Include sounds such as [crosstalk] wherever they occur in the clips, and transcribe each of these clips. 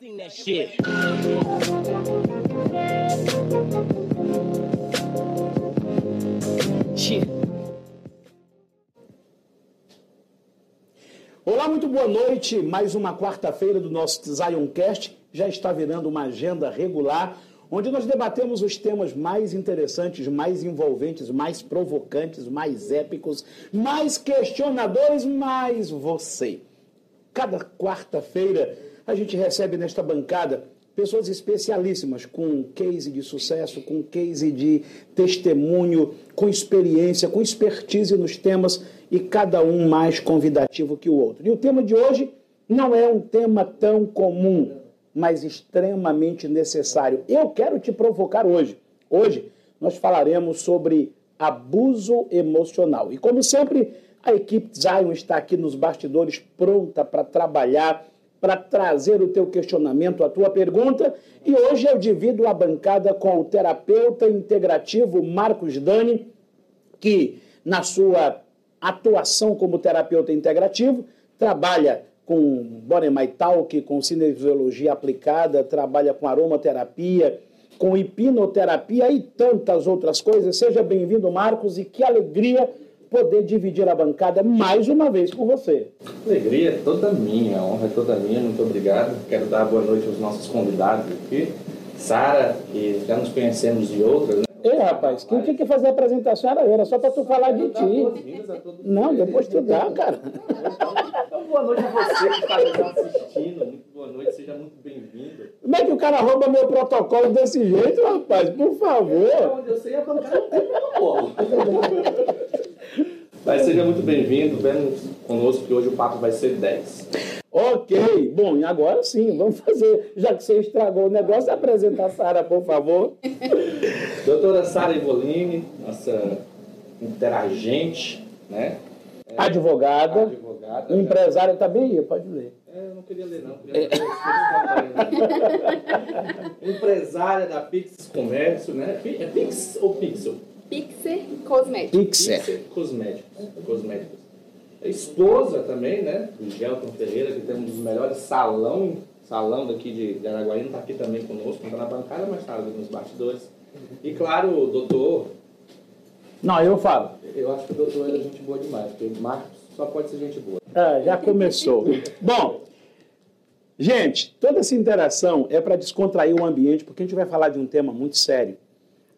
Sing that shit. Shit. Olá, muito boa noite. Mais uma quarta-feira do nosso Zioncast já está virando uma agenda regular, onde nós debatemos os temas mais interessantes, mais envolventes, mais provocantes, mais épicos, mais questionadores, mais você. Cada quarta-feira a gente recebe nesta bancada pessoas especialíssimas, com case de sucesso, com case de testemunho, com experiência, com expertise nos temas e cada um mais convidativo que o outro. E o tema de hoje não é um tema tão comum, mas extremamente necessário. Eu quero te provocar hoje. Hoje nós falaremos sobre abuso emocional. E como sempre, a equipe Zion está aqui nos bastidores pronta para trabalhar para trazer o teu questionamento, a tua pergunta. E hoje eu divido a bancada com o terapeuta integrativo Marcos Dani, que na sua atuação como terapeuta integrativo trabalha com Body My Talk, com cinesiologia aplicada, trabalha com aromaterapia, com hipnoterapia e tantas outras coisas. Seja bem-vindo, Marcos, e que alegria poder dividir a bancada mais uma vez com você. Alegria é toda minha, a honra é toda minha, muito obrigado. Quero dar boa noite aos nossos convidados aqui. Sara, que já nos conhecemos de outras, né? Ei, rapaz, quem tinha que fazer a apresentação era eu, era só para tu falar de ti. Não, depois tu dá, cara. Então, boa noite a você que está assistindo. Muito boa noite, seja muito bem-vindo. Como é que o cara rouba meu protocolo desse jeito, rapaz? Por favor. Onde eu sei é quando o cara não tem protocolo. [laughs] Mas seja muito bem-vindo, vem conosco que hoje o papo vai ser 10. Ok, bom, e agora sim, vamos fazer, já que você estragou o negócio, apresenta a Sara, por favor. [laughs] Doutora Sara Ivolini, nossa interagente, né? É, Advogada, advogada. empresária, tá bem aí, pode ler. É, eu não queria ler, não. Queria ler os [laughs] Empresária da Pix Comércio, né? É Pix ou Pixel? Pixer Cosméticos. Pixer. Pixel Cosméticos. Cosméticos. A esposa também, né? Do Gelton Ferreira, que tem um dos melhores salão, salão daqui de, de Araguaína, está aqui também conosco, não está na bancada, mas está ali nos bastidores. E claro, o doutor, Não, eu falo. eu acho que o doutor é gente boa demais, porque o Marcos só pode ser gente boa. Ah, já começou. [laughs] Bom, gente, toda essa interação é para descontrair o ambiente, porque a gente vai falar de um tema muito sério,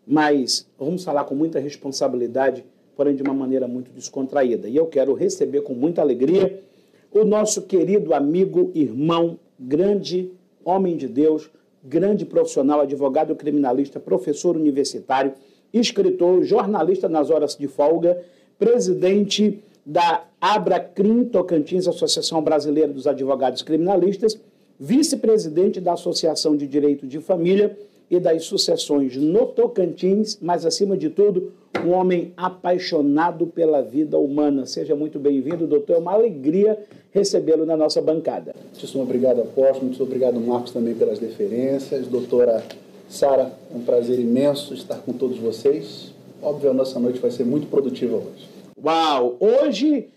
mas vamos falar com muita responsabilidade, porém de uma maneira muito descontraída. E eu quero receber com muita alegria o nosso querido amigo, irmão, grande homem de Deus, grande profissional, advogado criminalista, professor universitário, escritor, jornalista nas horas de folga, presidente da Abracrim Tocantins, Associação Brasileira dos Advogados Criminalistas, vice-presidente da Associação de Direito de Família e das sucessões no Tocantins, mas acima de tudo, um homem apaixonado pela vida humana. Seja muito bem-vindo, doutor. É uma alegria recebê-lo na nossa bancada. Muitíssimo obrigado, Apóstolo. Muito obrigado, Marcos, também pelas deferências. Doutora Sara, é um prazer imenso estar com todos vocês. Óbvio, a nossa noite vai ser muito produtiva hoje. Uau! Hoje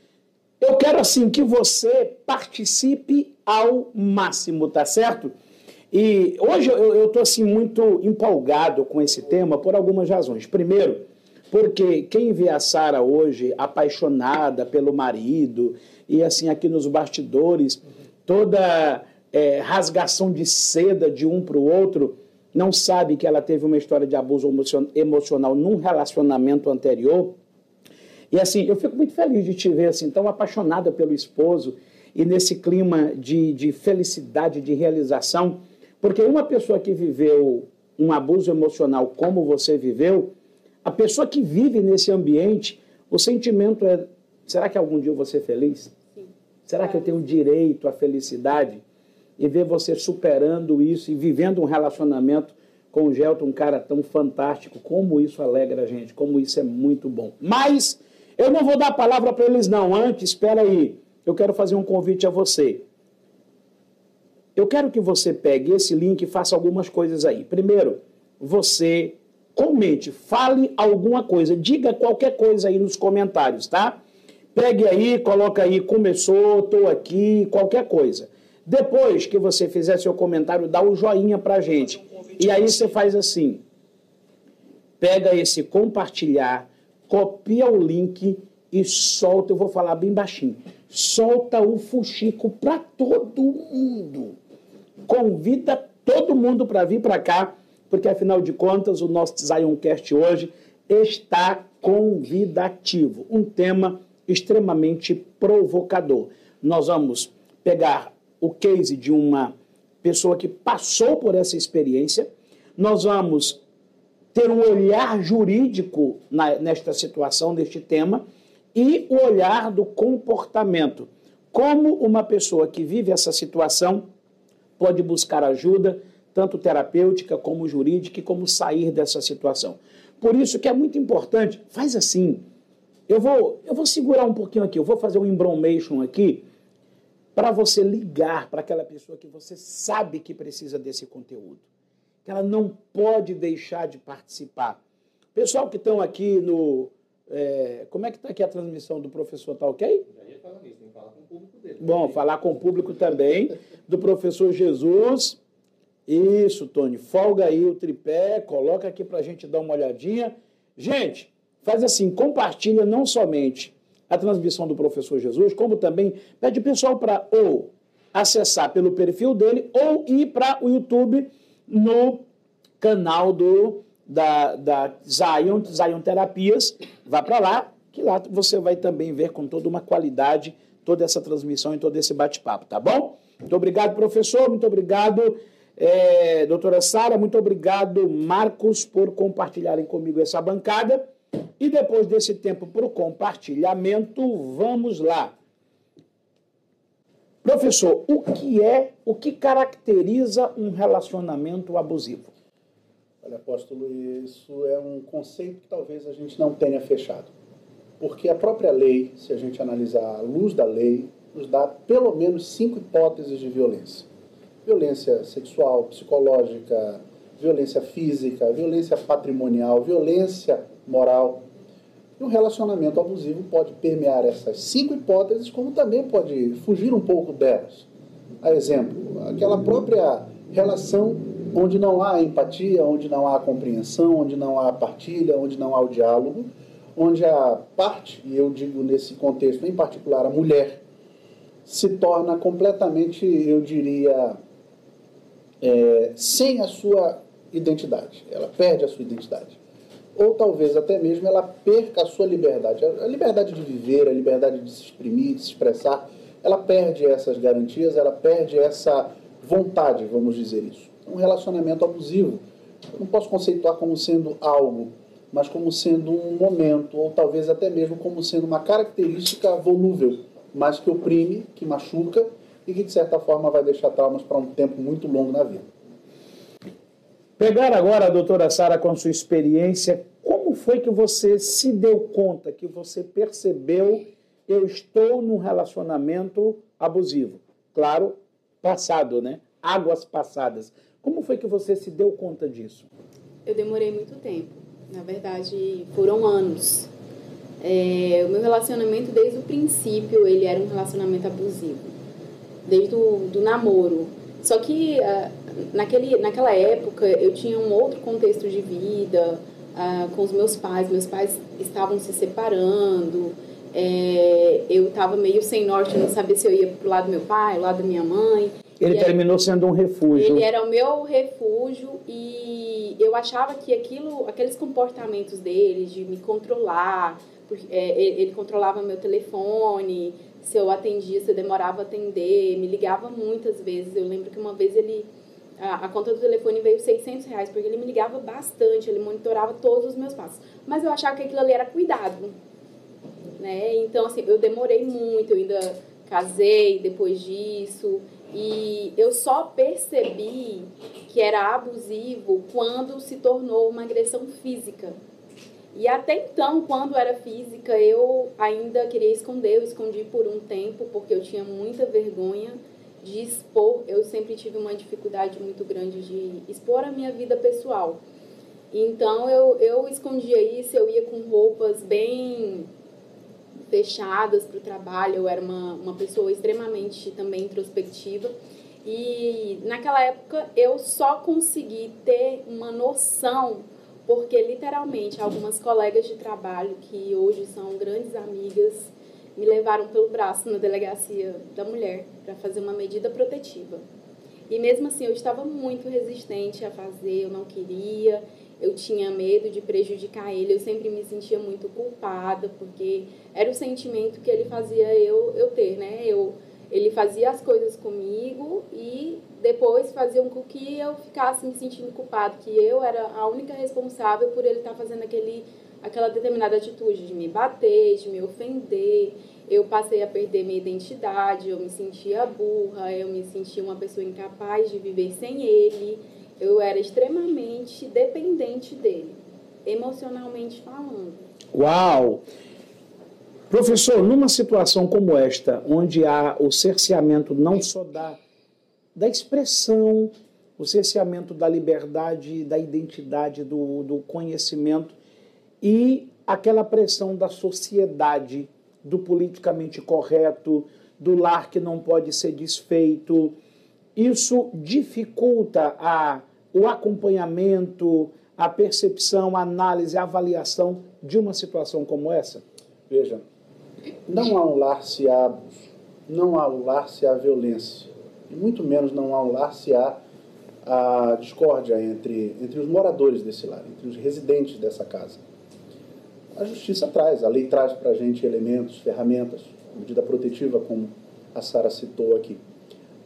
eu quero assim que você participe ao máximo, tá certo? E hoje eu estou assim muito empolgado com esse tema por algumas razões. Primeiro, porque quem vê a Sara hoje apaixonada pelo marido e assim aqui nos bastidores toda é, rasgação de seda de um para o outro não sabe que ela teve uma história de abuso emocion- emocional num relacionamento anterior. E assim, eu fico muito feliz de te ver assim, tão apaixonada pelo esposo e nesse clima de, de felicidade, de realização. Porque uma pessoa que viveu um abuso emocional como você viveu, a pessoa que vive nesse ambiente, o sentimento é: será que algum dia eu vou ser feliz? Será que eu tenho direito à felicidade? E ver você superando isso e vivendo um relacionamento com o Gelton, um cara tão fantástico, como isso alegra a gente, como isso é muito bom. Mas eu não vou dar a palavra para eles, não. Antes, espera aí, eu quero fazer um convite a você. Eu quero que você pegue esse link e faça algumas coisas aí. Primeiro, você comente, fale alguma coisa, diga qualquer coisa aí nos comentários, tá? Pegue aí, coloca aí, começou, estou aqui, qualquer coisa. Depois que você fizer seu comentário, dá o joinha pra gente. E aí você faz assim: pega esse compartilhar, copia o link e solta, eu vou falar bem baixinho. Solta o fuxico para todo mundo. Convida todo mundo para vir para cá, porque afinal de contas o nosso Zioncast hoje está convidativo, um tema extremamente provocador. Nós vamos pegar o case de uma pessoa que passou por essa experiência, nós vamos ter um olhar jurídico na, nesta situação, neste tema, e o olhar do comportamento. Como uma pessoa que vive essa situação pode buscar ajuda, tanto terapêutica como jurídica, e como sair dessa situação. Por isso que é muito importante, faz assim. Eu vou, eu vou segurar um pouquinho aqui, eu vou fazer um embromation aqui para você ligar para aquela pessoa que você sabe que precisa desse conteúdo, que ela não pode deixar de participar. Pessoal que estão aqui no. É, como é que está aqui a transmissão do professor? Tá ok? Já ia falar nisso, tem que falar com o público dele. Bom, falar com o público também, do professor Jesus. Isso, Tony. Folga aí o tripé, coloca aqui para a gente dar uma olhadinha. Gente, faz assim, compartilha não somente a transmissão do professor Jesus, como também pede o pessoal para ou acessar pelo perfil dele ou ir para o YouTube no canal do da, da Zion, Zion Terapias. Vá para lá, que lá você vai também ver com toda uma qualidade toda essa transmissão e todo esse bate-papo, tá bom? Muito obrigado, professor. Muito obrigado, é, doutora Sara. Muito obrigado, Marcos, por compartilharem comigo essa bancada. E depois desse tempo para o compartilhamento, vamos lá. Professor, o que é, o que caracteriza um relacionamento abusivo? Olha, apóstolo, isso é um conceito que talvez a gente não tenha fechado. Porque a própria lei, se a gente analisar a luz da lei, nos dá pelo menos cinco hipóteses de violência: violência sexual, psicológica, violência física, violência patrimonial, violência moral. E um relacionamento abusivo pode permear essas cinco hipóteses, como também pode fugir um pouco delas. A exemplo, aquela própria relação onde não há empatia, onde não há compreensão, onde não há partilha, onde não há o diálogo, onde a parte, e eu digo nesse contexto em particular a mulher, se torna completamente, eu diria, é, sem a sua identidade. Ela perde a sua identidade ou talvez até mesmo ela perca a sua liberdade. A liberdade de viver, a liberdade de se exprimir, de se expressar, ela perde essas garantias, ela perde essa vontade, vamos dizer isso. Um relacionamento abusivo, eu não posso conceituar como sendo algo, mas como sendo um momento, ou talvez até mesmo como sendo uma característica volúvel, mas que oprime, que machuca e que de certa forma vai deixar traumas para um tempo muito longo na vida. Pegar agora, doutora Sara, com a sua experiência, como foi que você se deu conta, que você percebeu eu estou num relacionamento abusivo? Claro, passado, né? Águas passadas. Como foi que você se deu conta disso? Eu demorei muito tempo. Na verdade, foram anos. É, o meu relacionamento, desde o princípio, ele era um relacionamento abusivo. Desde o do namoro. Só que uh, naquele, naquela época eu tinha um outro contexto de vida uh, com os meus pais. Meus pais estavam se separando. É, eu estava meio sem norte, não sabia se eu ia pro lado do meu pai, lado da minha mãe. Ele e terminou aí, sendo um refúgio. Ele era o meu refúgio e eu achava que aquilo, aqueles comportamentos dele de me controlar, porque, é, ele, controlava meu telefone, se eu atendia, se eu demorava a atender, me ligava muitas vezes. Eu lembro que uma vez ele a, a, conta do telefone veio 600 reais, porque ele me ligava bastante, ele monitorava todos os meus passos. Mas eu achava que aquilo ali era cuidado, né? Então, assim, eu demorei muito, eu ainda casei depois disso, e eu só percebi que era abusivo quando se tornou uma agressão física. E até então, quando era física, eu ainda queria esconder, eu escondi por um tempo, porque eu tinha muita vergonha de expor, eu sempre tive uma dificuldade muito grande de expor a minha vida pessoal. Então eu, eu escondia isso, eu ia com roupas bem fechadas para o trabalho, eu era uma, uma pessoa extremamente também introspectiva. E naquela época eu só consegui ter uma noção, porque literalmente algumas colegas de trabalho que hoje são grandes amigas me levaram pelo braço na delegacia da mulher para fazer uma medida protetiva. E mesmo assim eu estava muito resistente a fazer, eu não queria, eu tinha medo de prejudicar ele, eu sempre me sentia muito culpada, porque era o sentimento que ele fazia eu, eu ter, né? Eu ele fazia as coisas comigo e depois faziam com que eu ficasse me sentindo culpado, que eu era a única responsável por ele estar fazendo aquele, aquela determinada atitude de me bater, de me ofender. Eu passei a perder minha identidade, eu me sentia burra, eu me sentia uma pessoa incapaz de viver sem ele. Eu era extremamente dependente dele, emocionalmente falando. Uau! Professor, numa situação como esta, onde há o cerceamento não só da, da expressão, o cerceamento da liberdade, da identidade, do, do conhecimento e aquela pressão da sociedade, do politicamente correto, do lar que não pode ser desfeito, isso dificulta a, o acompanhamento, a percepção, a análise, a avaliação de uma situação como essa? Veja, não há um lar se há abuso, não há um lar se há violência, e muito menos não há um lar se há a discórdia entre, entre os moradores desse lar, entre os residentes dessa casa. A justiça traz, a lei traz para a gente elementos, ferramentas, medida protetiva, como a Sara citou aqui.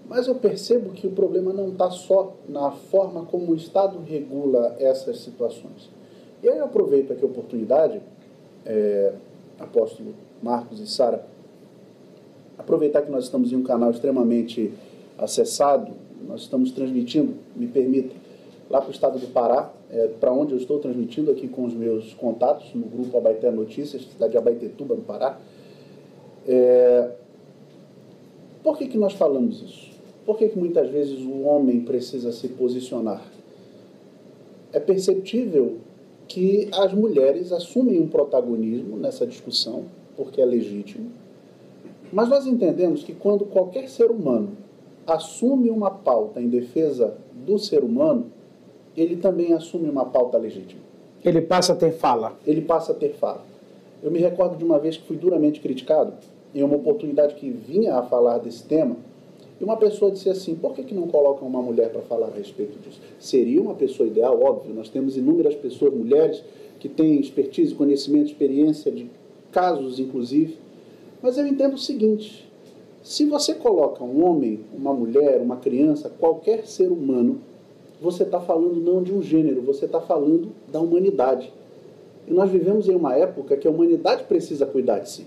Mas eu percebo que o problema não está só na forma como o Estado regula essas situações. E aí eu aproveito aqui a oportunidade, é, apóstolo Marcos e Sara, aproveitar que nós estamos em um canal extremamente acessado, nós estamos transmitindo, me permita, lá para o estado do Pará, é, para onde eu estou transmitindo aqui com os meus contatos no grupo Abaité Notícias, cidade de Abaitetuba, no Pará. É, por que, que nós falamos isso? Por que, que muitas vezes o homem precisa se posicionar? É perceptível que as mulheres assumem um protagonismo nessa discussão, porque é legítimo. Mas nós entendemos que quando qualquer ser humano assume uma pauta em defesa do ser humano, ele também assume uma pauta legítima. Ele passa a ter fala. Ele passa a ter fala. Eu me recordo de uma vez que fui duramente criticado em uma oportunidade que vinha a falar desse tema, e uma pessoa disse assim: por que, que não colocam uma mulher para falar a respeito disso? Seria uma pessoa ideal, óbvio. Nós temos inúmeras pessoas, mulheres, que têm expertise, conhecimento, experiência de casos inclusive. Mas eu entendo o seguinte: se você coloca um homem, uma mulher, uma criança, qualquer ser humano, você está falando não de um gênero, você está falando da humanidade. E nós vivemos em uma época que a humanidade precisa cuidar de si.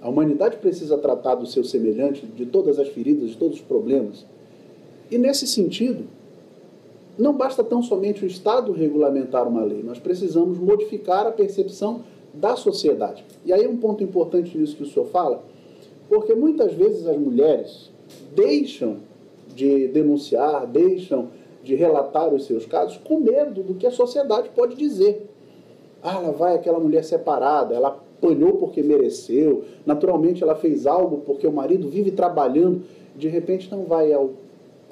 A humanidade precisa tratar do seu semelhante, de todas as feridas, de todos os problemas. E nesse sentido, não basta tão somente o Estado regulamentar uma lei, nós precisamos modificar a percepção da sociedade. E aí um ponto importante nisso que o senhor fala, porque muitas vezes as mulheres deixam de denunciar, deixam de relatar os seus casos com medo do que a sociedade pode dizer. Ah, lá vai aquela mulher separada, ela apanhou porque mereceu, naturalmente ela fez algo porque o marido vive trabalhando, de repente não vai ao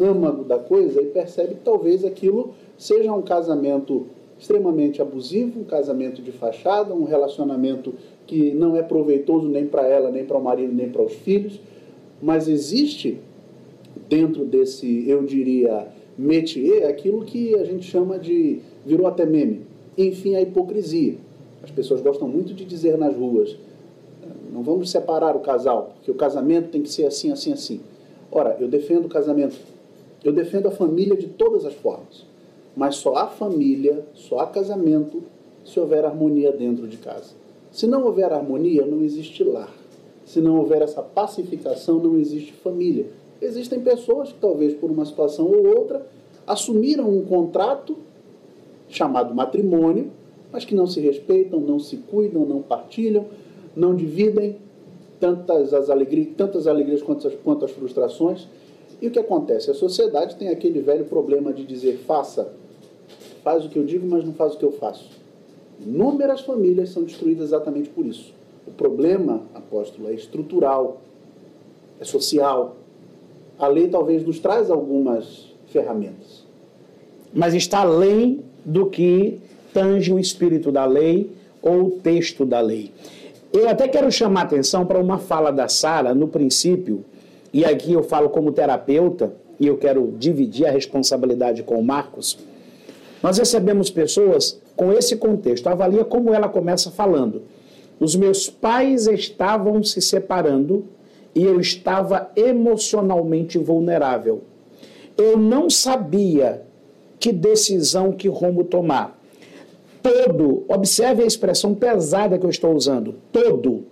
âmago da coisa e percebe que talvez aquilo seja um casamento extremamente abusivo, um casamento de fachada, um relacionamento que não é proveitoso nem para ela, nem para o marido, nem para os filhos, mas existe dentro desse, eu diria, métier, aquilo que a gente chama de, virou até meme, enfim, a hipocrisia. As pessoas gostam muito de dizer nas ruas, não vamos separar o casal, porque o casamento tem que ser assim, assim, assim. Ora, eu defendo o casamento, eu defendo a família de todas as formas. Mas só há família, só há casamento se houver harmonia dentro de casa. Se não houver harmonia, não existe lar. Se não houver essa pacificação, não existe família. Existem pessoas que, talvez por uma situação ou outra, assumiram um contrato chamado matrimônio, mas que não se respeitam, não se cuidam, não partilham, não dividem tantas as alegrias, tantas alegrias quanto as, quanto as frustrações. E o que acontece? A sociedade tem aquele velho problema de dizer faça faz o que eu digo, mas não faz o que eu faço. Inúmeras famílias são destruídas exatamente por isso. O problema, apóstolo, é estrutural, é social. A lei talvez nos traz algumas ferramentas. Mas está além do que tange o espírito da lei ou o texto da lei. Eu até quero chamar atenção para uma fala da Sara no princípio, e aqui eu falo como terapeuta, e eu quero dividir a responsabilidade com o Marcos. Nós recebemos pessoas com esse contexto. Avalia como ela começa falando. Os meus pais estavam se separando e eu estava emocionalmente vulnerável. Eu não sabia que decisão, que rumo tomar. Todo, observe a expressão pesada que eu estou usando, todo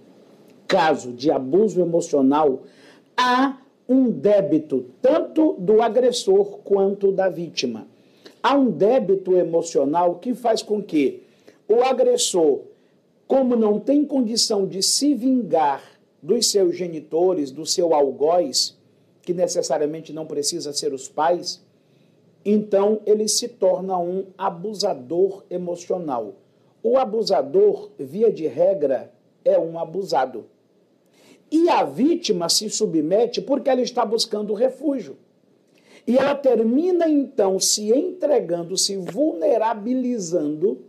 caso de abuso emocional, há um débito tanto do agressor quanto da vítima. Há um débito emocional que faz com que o agressor, como não tem condição de se vingar dos seus genitores, do seu algoz, que necessariamente não precisa ser os pais, então ele se torna um abusador emocional. O abusador, via de regra, é um abusado. E a vítima se submete porque ela está buscando refúgio. E ela termina então se entregando, se vulnerabilizando,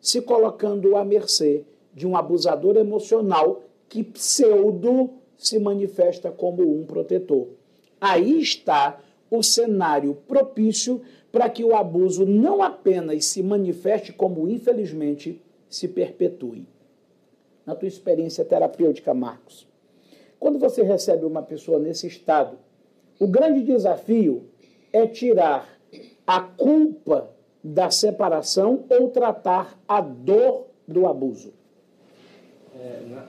se colocando à mercê de um abusador emocional que pseudo se manifesta como um protetor. Aí está o cenário propício para que o abuso não apenas se manifeste, como infelizmente se perpetue. Na tua experiência terapêutica, Marcos, quando você recebe uma pessoa nesse estado, o grande desafio é tirar a culpa da separação ou tratar a dor do abuso? É, na,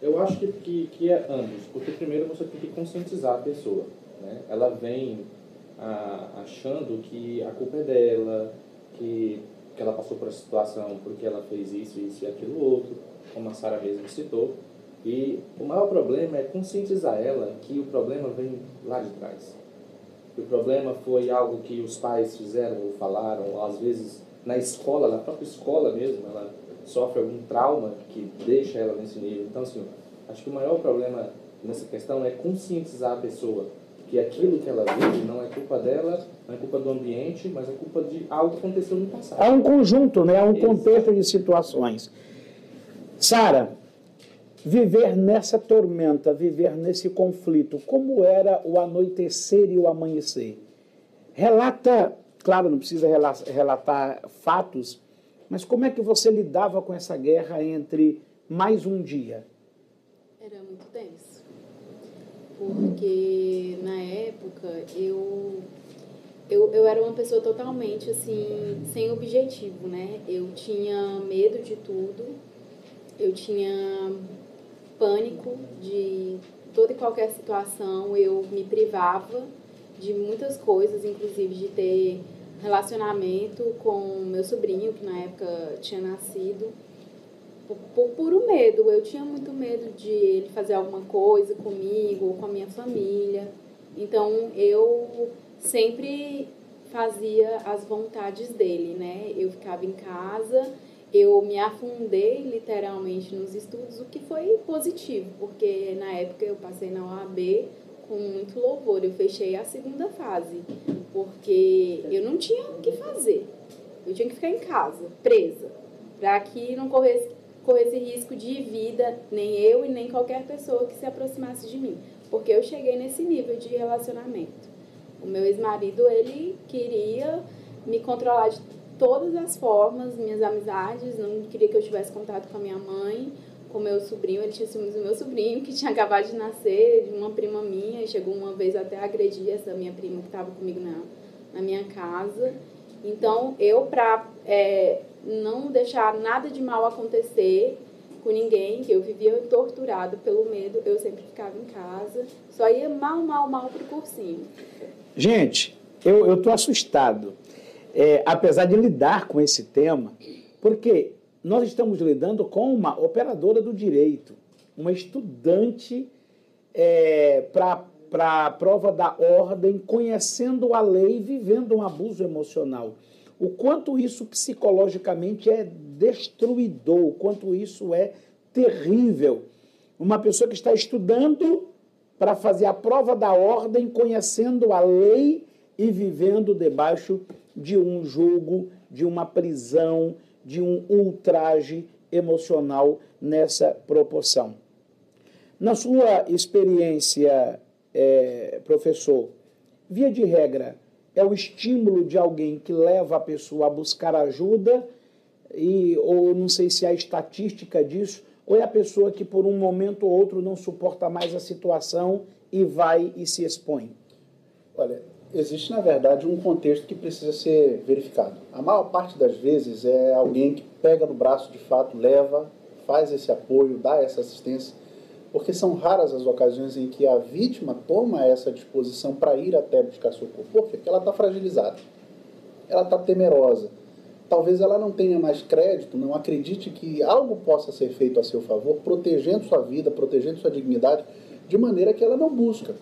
eu acho que, que, que, é ambos, porque primeiro você tem que conscientizar a pessoa. Né? Ela vem a, achando que a culpa é dela, que, que ela passou por essa situação porque ela fez isso, isso e aquilo outro, como a Sara mesmo citou. E o maior problema é conscientizar ela que o problema vem lá de trás. O problema foi algo que os pais fizeram ou falaram, ou às vezes na escola, na própria escola mesmo, ela sofre algum trauma que deixa ela nesse nível. Então, assim, acho que o maior problema nessa questão é conscientizar a pessoa que aquilo que ela vive não é culpa dela, não é culpa do ambiente, mas é culpa de algo que aconteceu no passado. É um conjunto, né? é um contexto de situações. Sara, viver nessa tormenta, viver nesse conflito, como era o anoitecer e o amanhecer? Relata, claro, não precisa relatar fatos, mas como é que você lidava com essa guerra entre mais um dia? Era muito tenso porque na época eu, eu, eu era uma pessoa totalmente assim, sem objetivo, né? Eu tinha medo de tudo, eu tinha pânico de toda e qualquer situação, eu me privava de muitas coisas, inclusive de ter relacionamento com meu sobrinho, que na época tinha nascido por, por puro medo. Eu tinha muito medo de ele fazer alguma coisa comigo ou com a minha família. Então eu sempre fazia as vontades dele, né? Eu ficava em casa, eu me afundei literalmente nos estudos, o que foi positivo, porque na época eu passei na OAB com muito louvor. Eu fechei a segunda fase, porque eu não tinha o que fazer. Eu tinha que ficar em casa, presa, para que não corresse corresse risco de vida, nem eu e nem qualquer pessoa que se aproximasse de mim, porque eu cheguei nesse nível de relacionamento. O meu ex-marido, ele queria me controlar de todas as formas, minhas amizades, não queria que eu tivesse contato com a minha mãe, com meu sobrinho, ele tinha ciúmes do meu sobrinho, que tinha acabado de nascer, de uma prima minha, e chegou uma vez até a agredir essa minha prima que estava comigo na, na minha casa. Então, eu, para é, não deixar nada de mal acontecer com ninguém, que eu vivia torturado pelo medo, eu sempre ficava em casa, só ia mal, mal, mal pro cursinho. Gente, eu estou assustado, é, apesar de lidar com esse tema, porque nós estamos lidando com uma operadora do direito, uma estudante é, para a prova da ordem, conhecendo a lei, vivendo um abuso emocional. O quanto isso psicologicamente é destruidor, o quanto isso é terrível. Uma pessoa que está estudando para fazer a prova da ordem, conhecendo a lei e vivendo debaixo de um julgo, de uma prisão, de um ultraje emocional nessa proporção. Na sua experiência, é, professor, via de regra, é o estímulo de alguém que leva a pessoa a buscar ajuda, e, ou não sei se há estatística disso, ou é a pessoa que por um momento ou outro não suporta mais a situação e vai e se expõe? Olha, existe na verdade um contexto que precisa ser verificado. A maior parte das vezes é alguém que pega no braço de fato, leva, faz esse apoio, dá essa assistência porque são raras as ocasiões em que a vítima toma essa disposição para ir até buscar socorro. Por quê? Porque ela está fragilizada, ela está temerosa. Talvez ela não tenha mais crédito, não acredite que algo possa ser feito a seu favor, protegendo sua vida, protegendo sua dignidade, de maneira que ela não busca.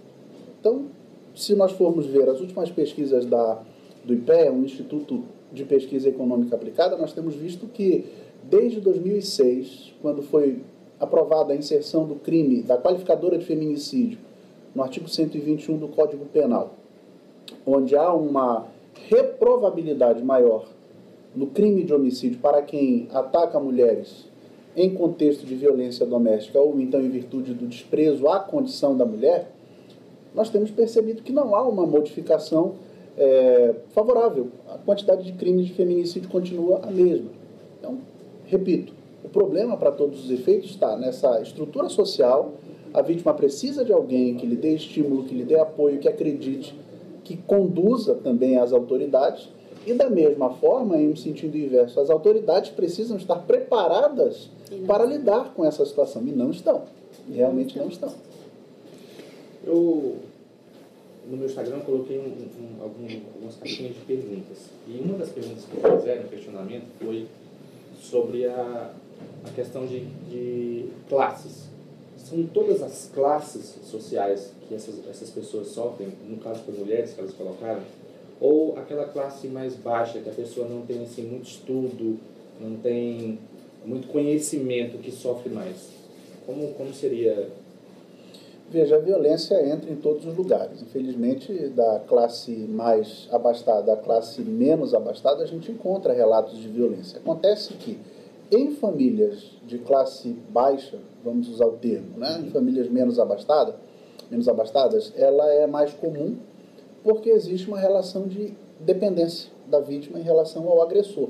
Então, se nós formos ver as últimas pesquisas da, do IPEA, um Instituto de Pesquisa Econômica Aplicada, nós temos visto que desde 2006, quando foi aprovada a inserção do crime da qualificadora de feminicídio no artigo 121 do Código Penal, onde há uma reprovabilidade maior no crime de homicídio para quem ataca mulheres em contexto de violência doméstica ou então em virtude do desprezo à condição da mulher, nós temos percebido que não há uma modificação é, favorável. A quantidade de crimes de feminicídio continua a mesma. Então, repito, o problema, para todos os efeitos, está nessa estrutura social. A vítima precisa de alguém que lhe dê estímulo, que lhe dê apoio, que acredite, que conduza também as autoridades. E, da mesma forma, em um sentido inverso, as autoridades precisam estar preparadas para lidar com essa situação. E não estão. Realmente não estão. Eu, no meu Instagram, coloquei um, um, algumas caixinhas de perguntas. E uma das perguntas que fizeram, questionamento, foi sobre a, a questão de, de classes. São todas as classes sociais que essas, essas pessoas sofrem, no caso das mulheres que elas colocaram, ou aquela classe mais baixa, que a pessoa não tem assim, muito estudo, não tem muito conhecimento, que sofre mais? Como, como seria Veja, a violência entra em todos os lugares. Infelizmente, da classe mais abastada à classe menos abastada, a gente encontra relatos de violência. Acontece que em famílias de classe baixa, vamos usar o termo, né? em famílias menos abastadas, menos abastadas, ela é mais comum porque existe uma relação de dependência da vítima em relação ao agressor.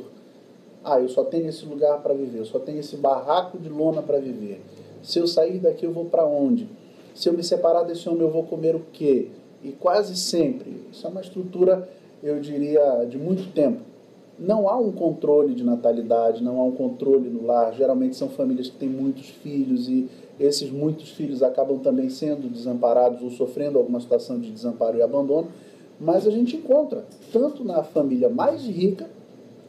Ah, eu só tenho esse lugar para viver, eu só tenho esse barraco de lona para viver. Se eu sair daqui, eu vou para onde? Se eu me separar desse homem, eu vou comer o quê? E quase sempre, isso é uma estrutura, eu diria, de muito tempo não há um controle de natalidade, não há um controle no lar. Geralmente são famílias que têm muitos filhos e esses muitos filhos acabam também sendo desamparados ou sofrendo alguma situação de desamparo e abandono. Mas a gente encontra, tanto na família mais rica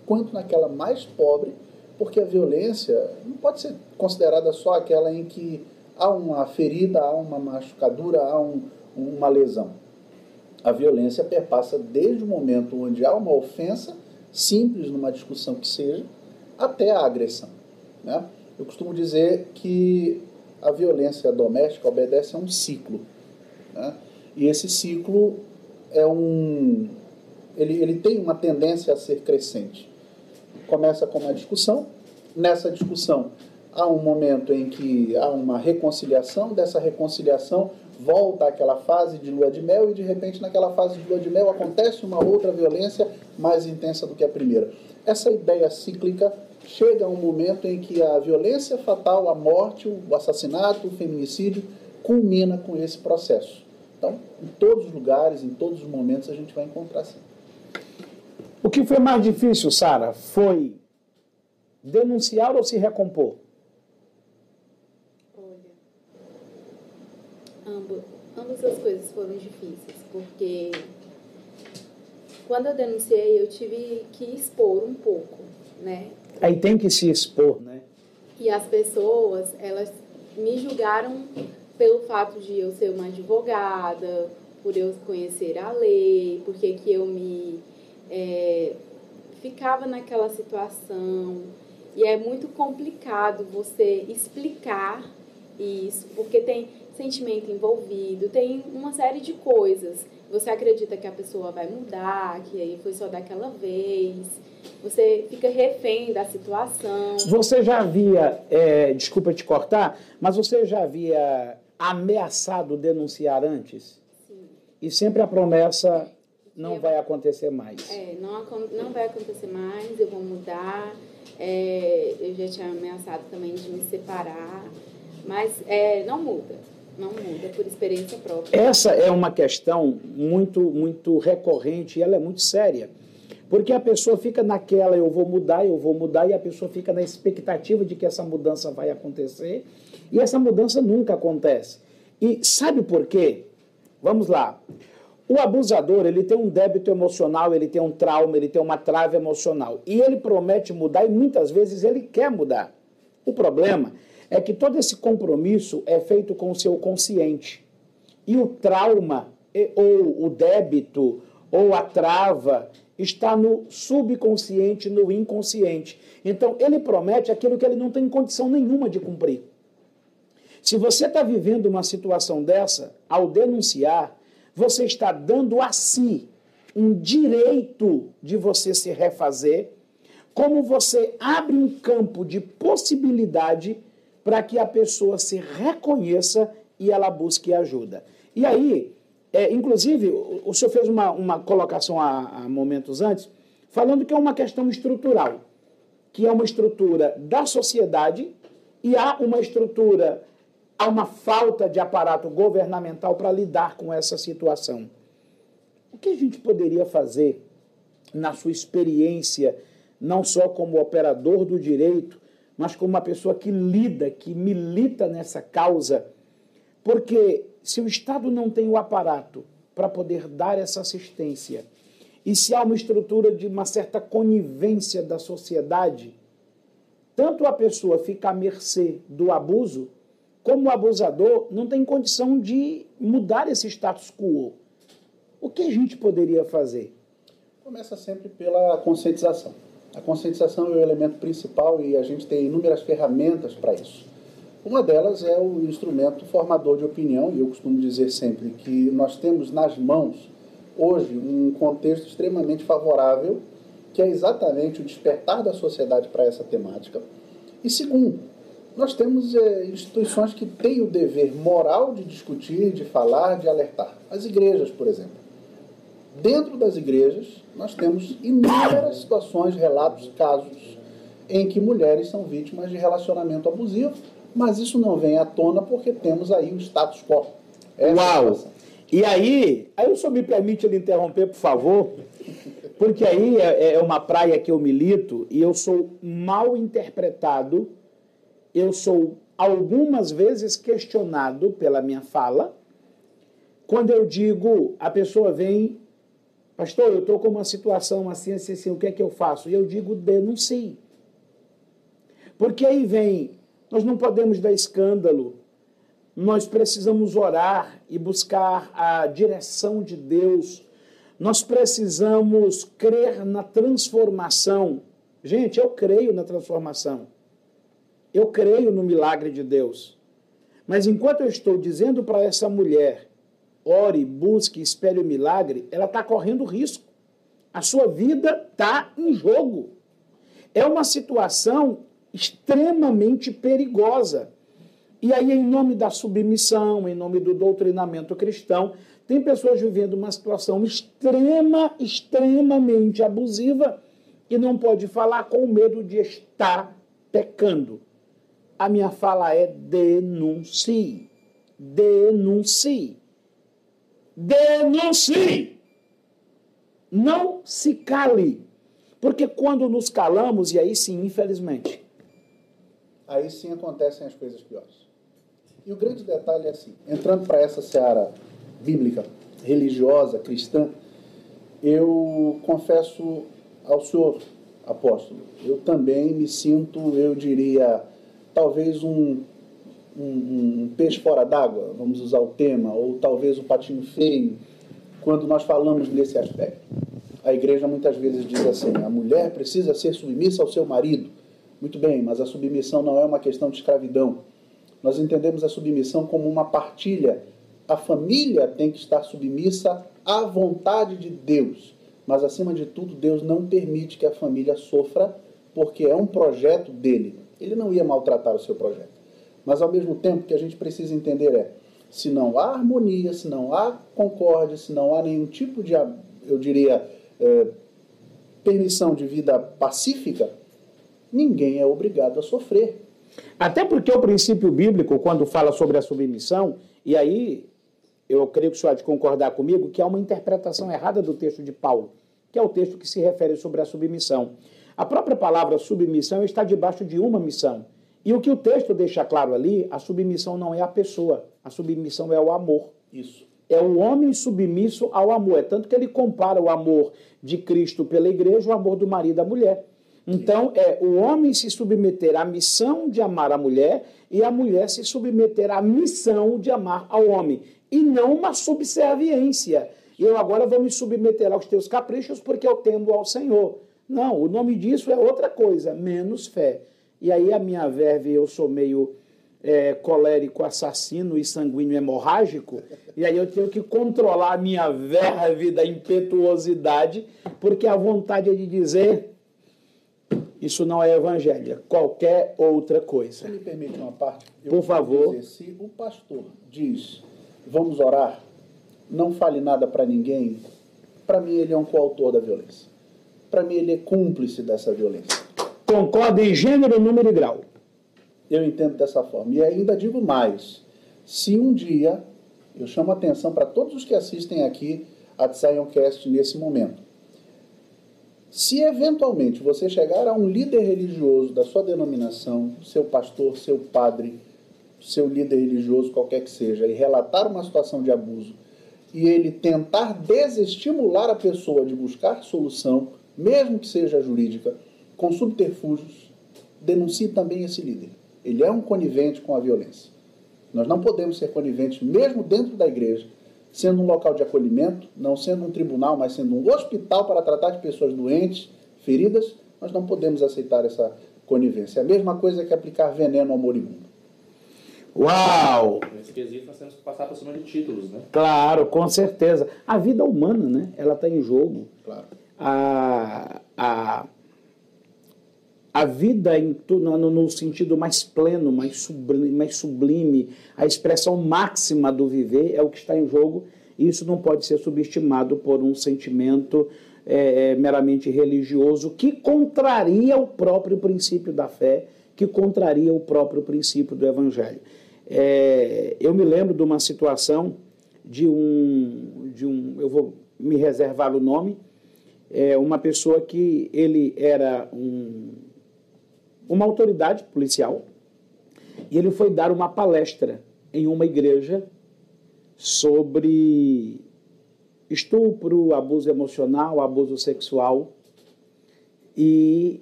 quanto naquela mais pobre, porque a violência não pode ser considerada só aquela em que há uma ferida, há uma machucadura, há um, uma lesão. A violência perpassa desde o momento onde há uma ofensa simples numa discussão que seja, até a agressão. Né? Eu costumo dizer que a violência doméstica obedece a um ciclo. Né? E esse ciclo é um. Ele, ele tem uma tendência a ser crescente. Começa com uma discussão, nessa discussão há um momento em que há uma reconciliação, dessa reconciliação volta àquela fase de lua de mel e de repente naquela fase de lua de mel acontece uma outra violência mais intensa do que a primeira. Essa ideia cíclica chega a um momento em que a violência fatal, a morte, o assassinato, o feminicídio culmina com esse processo. Então, em todos os lugares, em todos os momentos a gente vai encontrar assim. O que foi mais difícil, Sara, foi denunciar ou se recompor? Ambas as coisas foram difíceis, porque quando eu denunciei, eu tive que expor um pouco, né? Aí tem que se expor, né? E as pessoas, elas me julgaram pelo fato de eu ser uma advogada, por eu conhecer a lei, porque que eu me é, ficava naquela situação. E é muito complicado você explicar isso, porque tem sentimento envolvido, tem uma série de coisas. Você acredita que a pessoa vai mudar, que aí foi só daquela vez. Você fica refém da situação. Você já havia, é, desculpa te cortar, mas você já havia ameaçado denunciar antes? Sim. E sempre a promessa não Eu- vai acontecer mais. É, não, não vai acontecer mais, eu vou mudar. É, eu já tinha ameaçado também de me separar. Mas é, não muda. Não muda, por experiência própria. Essa é uma questão muito, muito recorrente e ela é muito séria. Porque a pessoa fica naquela, eu vou mudar, eu vou mudar, e a pessoa fica na expectativa de que essa mudança vai acontecer, e essa mudança nunca acontece. E sabe por quê? Vamos lá. O abusador, ele tem um débito emocional, ele tem um trauma, ele tem uma trava emocional. E ele promete mudar e muitas vezes ele quer mudar. O problema que todo esse compromisso é feito com o seu consciente. E o trauma, ou o débito, ou a trava, está no subconsciente, no inconsciente. Então, ele promete aquilo que ele não tem condição nenhuma de cumprir. Se você está vivendo uma situação dessa, ao denunciar, você está dando a si um direito de você se refazer, como você abre um campo de possibilidade para que a pessoa se reconheça e ela busque ajuda. E aí, é, inclusive, o, o senhor fez uma, uma colocação há, há momentos antes, falando que é uma questão estrutural, que é uma estrutura da sociedade e há uma estrutura, há uma falta de aparato governamental para lidar com essa situação. O que a gente poderia fazer, na sua experiência, não só como operador do direito, mas como uma pessoa que lida, que milita nessa causa? Porque se o Estado não tem o aparato para poder dar essa assistência, e se há uma estrutura de uma certa conivência da sociedade, tanto a pessoa fica à mercê do abuso, como o abusador não tem condição de mudar esse status quo. O que a gente poderia fazer? Começa sempre pela conscientização. A conscientização é o elemento principal e a gente tem inúmeras ferramentas para isso. Uma delas é o instrumento formador de opinião, e eu costumo dizer sempre que nós temos nas mãos, hoje, um contexto extremamente favorável, que é exatamente o despertar da sociedade para essa temática. E segundo, nós temos é, instituições que têm o dever moral de discutir, de falar, de alertar. As igrejas, por exemplo. Dentro das igrejas, nós temos inúmeras situações, relatos, casos em que mulheres são vítimas de relacionamento abusivo, mas isso não vem à tona porque temos aí o status quo. Essa é Uau! situação. E aí, aí o senhor me permite lhe interromper, por favor? Porque aí é, é uma praia que eu milito e eu sou mal interpretado, eu sou algumas vezes questionado pela minha fala. Quando eu digo, a pessoa vem, pastor, eu estou com uma situação assim, assim, assim, o que é que eu faço? E eu digo, denuncie. Porque aí vem, nós não podemos dar escândalo, nós precisamos orar e buscar a direção de Deus. Nós precisamos crer na transformação. Gente, eu creio na transformação. Eu creio no milagre de Deus. Mas enquanto eu estou dizendo para essa mulher, ore, busque, espere o milagre, ela está correndo risco. A sua vida está em jogo. É uma situação extremamente perigosa. E aí, em nome da submissão, em nome do doutrinamento cristão, tem pessoas vivendo uma situação extrema, extremamente abusiva e não pode falar com medo de estar pecando. A minha fala é denuncie. Denuncie. Denuncie. Não se cale. Porque quando nos calamos, e aí sim, infelizmente, Aí sim acontecem as coisas piores. E o grande detalhe é assim, entrando para essa seara bíblica, religiosa, cristã, eu confesso ao senhor, apóstolo, eu também me sinto, eu diria, talvez um, um, um peixe fora d'água, vamos usar o tema, ou talvez um patinho feio, quando nós falamos nesse aspecto. A igreja muitas vezes diz assim: a mulher precisa ser submissa ao seu marido. Muito bem, mas a submissão não é uma questão de escravidão. Nós entendemos a submissão como uma partilha. A família tem que estar submissa à vontade de Deus. Mas, acima de tudo, Deus não permite que a família sofra, porque é um projeto dele. Ele não ia maltratar o seu projeto. Mas, ao mesmo tempo, que a gente precisa entender é: se não há harmonia, se não há concórdia, se não há nenhum tipo de, eu diria, é, permissão de vida pacífica, ninguém é obrigado a sofrer. Até porque o princípio bíblico, quando fala sobre a submissão, e aí eu creio que o senhor há de concordar comigo, que há uma interpretação errada do texto de Paulo, que é o texto que se refere sobre a submissão. A própria palavra submissão está debaixo de uma missão. E o que o texto deixa claro ali, a submissão não é a pessoa, a submissão é o amor. Isso. É o homem submisso ao amor. É tanto que ele compara o amor de Cristo pela igreja, o amor do marido à mulher. Então, é o homem se submeter à missão de amar a mulher e a mulher se submeter à missão de amar ao homem. E não uma subserviência. Eu agora vou me submeter aos teus caprichos porque eu temo ao Senhor. Não, o nome disso é outra coisa, menos fé. E aí a minha verve, eu sou meio é, colérico, assassino e sanguíneo hemorrágico, e aí eu tenho que controlar a minha verve da impetuosidade, porque a vontade é de dizer isso não é evangelho, é qualquer outra coisa. Se me permite uma parte, por favor. Dizer, se o pastor diz, vamos orar, não fale nada para ninguém, para mim ele é um coautor da violência. Para mim ele é cúmplice dessa violência. Concorda em gênero, número e grau. Eu entendo dessa forma. E ainda digo mais: se um dia, eu chamo a atenção para todos os que assistem aqui a Zioncast nesse momento, se eventualmente você chegar a um líder religioso da sua denominação, seu pastor, seu padre, seu líder religioso, qualquer que seja, e relatar uma situação de abuso, e ele tentar desestimular a pessoa de buscar solução, mesmo que seja jurídica, com subterfúgios, denuncie também esse líder. Ele é um conivente com a violência. Nós não podemos ser coniventes, mesmo dentro da igreja, sendo um local de acolhimento, não sendo um tribunal, mas sendo um hospital para tratar de pessoas doentes, feridas, nós não podemos aceitar essa conivência. É a mesma coisa que aplicar veneno ao moribundo. Uau! Nesse quesito nós temos que passar por cima de títulos, né? Claro, com certeza. A vida humana, né? Ela está em jogo. Claro. A, a, a vida em, no, no sentido mais pleno, mais sublime, mais sublime, a expressão máxima do viver é o que está em jogo, e isso não pode ser subestimado por um sentimento é, é, meramente religioso que contraria o próprio princípio da fé, que contraria o próprio princípio do evangelho. É, eu me lembro de uma situação de um, de um eu vou me reservar o nome, é uma pessoa que ele era um uma autoridade policial e ele foi dar uma palestra em uma igreja sobre estupro, abuso emocional, abuso sexual. E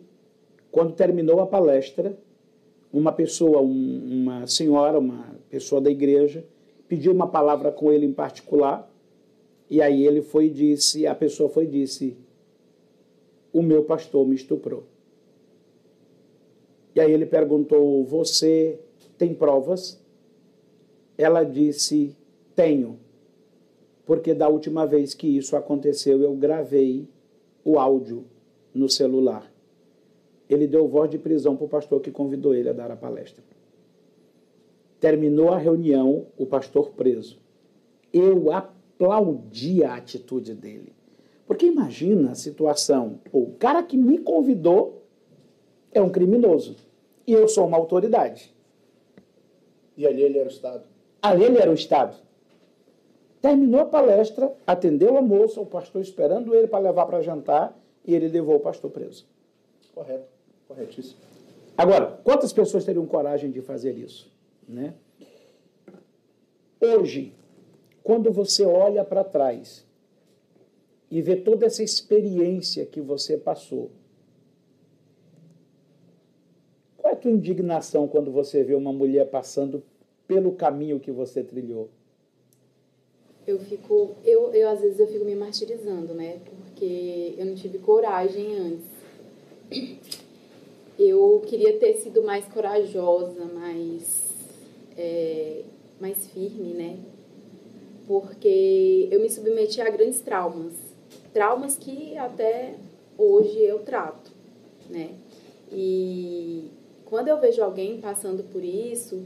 quando terminou a palestra, uma pessoa, um, uma senhora, uma pessoa da igreja, pediu uma palavra com ele em particular. E aí ele foi e disse, a pessoa foi e disse: "O meu pastor me estuprou". E aí ele perguntou: Você tem provas? Ela disse: Tenho. Porque da última vez que isso aconteceu, eu gravei o áudio no celular. Ele deu voz de prisão para o pastor que convidou ele a dar a palestra. Terminou a reunião, o pastor preso. Eu aplaudi a atitude dele. Porque imagina a situação: o cara que me convidou é um criminoso. E eu sou uma autoridade. E ali ele era o Estado. Ali ele era o Estado. Terminou a palestra, atendeu a moça, o pastor esperando ele para levar para jantar, e ele levou o pastor preso. Correto, corretíssimo. Agora, quantas pessoas teriam coragem de fazer isso? Né? Hoje, quando você olha para trás e vê toda essa experiência que você passou, Qual é a tua indignação quando você vê uma mulher passando pelo caminho que você trilhou? Eu fico, eu, eu às vezes eu fico me martirizando, né? Porque eu não tive coragem antes. Eu queria ter sido mais corajosa, mais é, mais firme, né? Porque eu me submeti a grandes traumas. Traumas que até hoje eu trato, né? E quando eu vejo alguém passando por isso,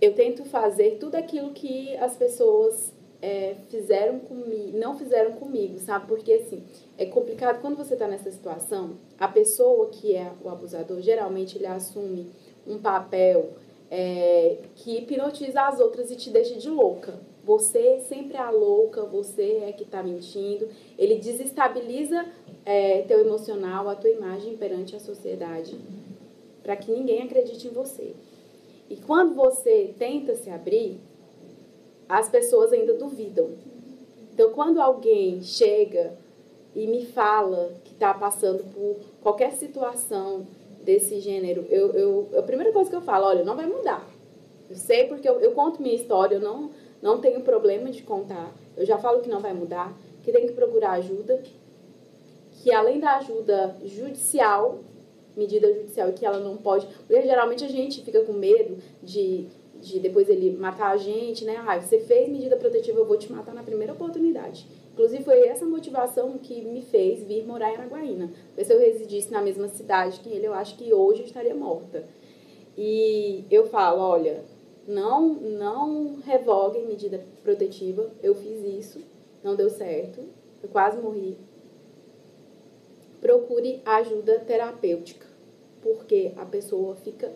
eu tento fazer tudo aquilo que as pessoas é, fizeram comigo, não fizeram comigo, sabe? Porque assim, é complicado quando você está nessa situação, a pessoa que é o abusador, geralmente ele assume um papel é, que hipnotiza as outras e te deixa de louca. Você sempre é a louca, você é que está mentindo. Ele desestabiliza é, teu emocional, a tua imagem perante a sociedade, para que ninguém acredite em você. E quando você tenta se abrir, as pessoas ainda duvidam. Então, quando alguém chega e me fala que está passando por qualquer situação desse gênero, eu, eu, a primeira coisa que eu falo, olha, não vai mudar. Eu sei porque eu, eu conto minha história, eu não, não tenho problema de contar. Eu já falo que não vai mudar, que tem que procurar ajuda, que além da ajuda judicial, medida judicial, que ela não pode. Porque geralmente a gente fica com medo de, de depois ele matar a gente, né? Ah, você fez medida protetiva, eu vou te matar na primeira oportunidade. Inclusive, foi essa motivação que me fez vir morar em Araguaína. Porque se eu residisse na mesma cidade que ele, eu acho que hoje eu estaria morta. E eu falo, olha, não, não revoguem medida protetiva. Eu fiz isso, não deu certo, eu quase morri. Procure ajuda terapêutica, porque a pessoa fica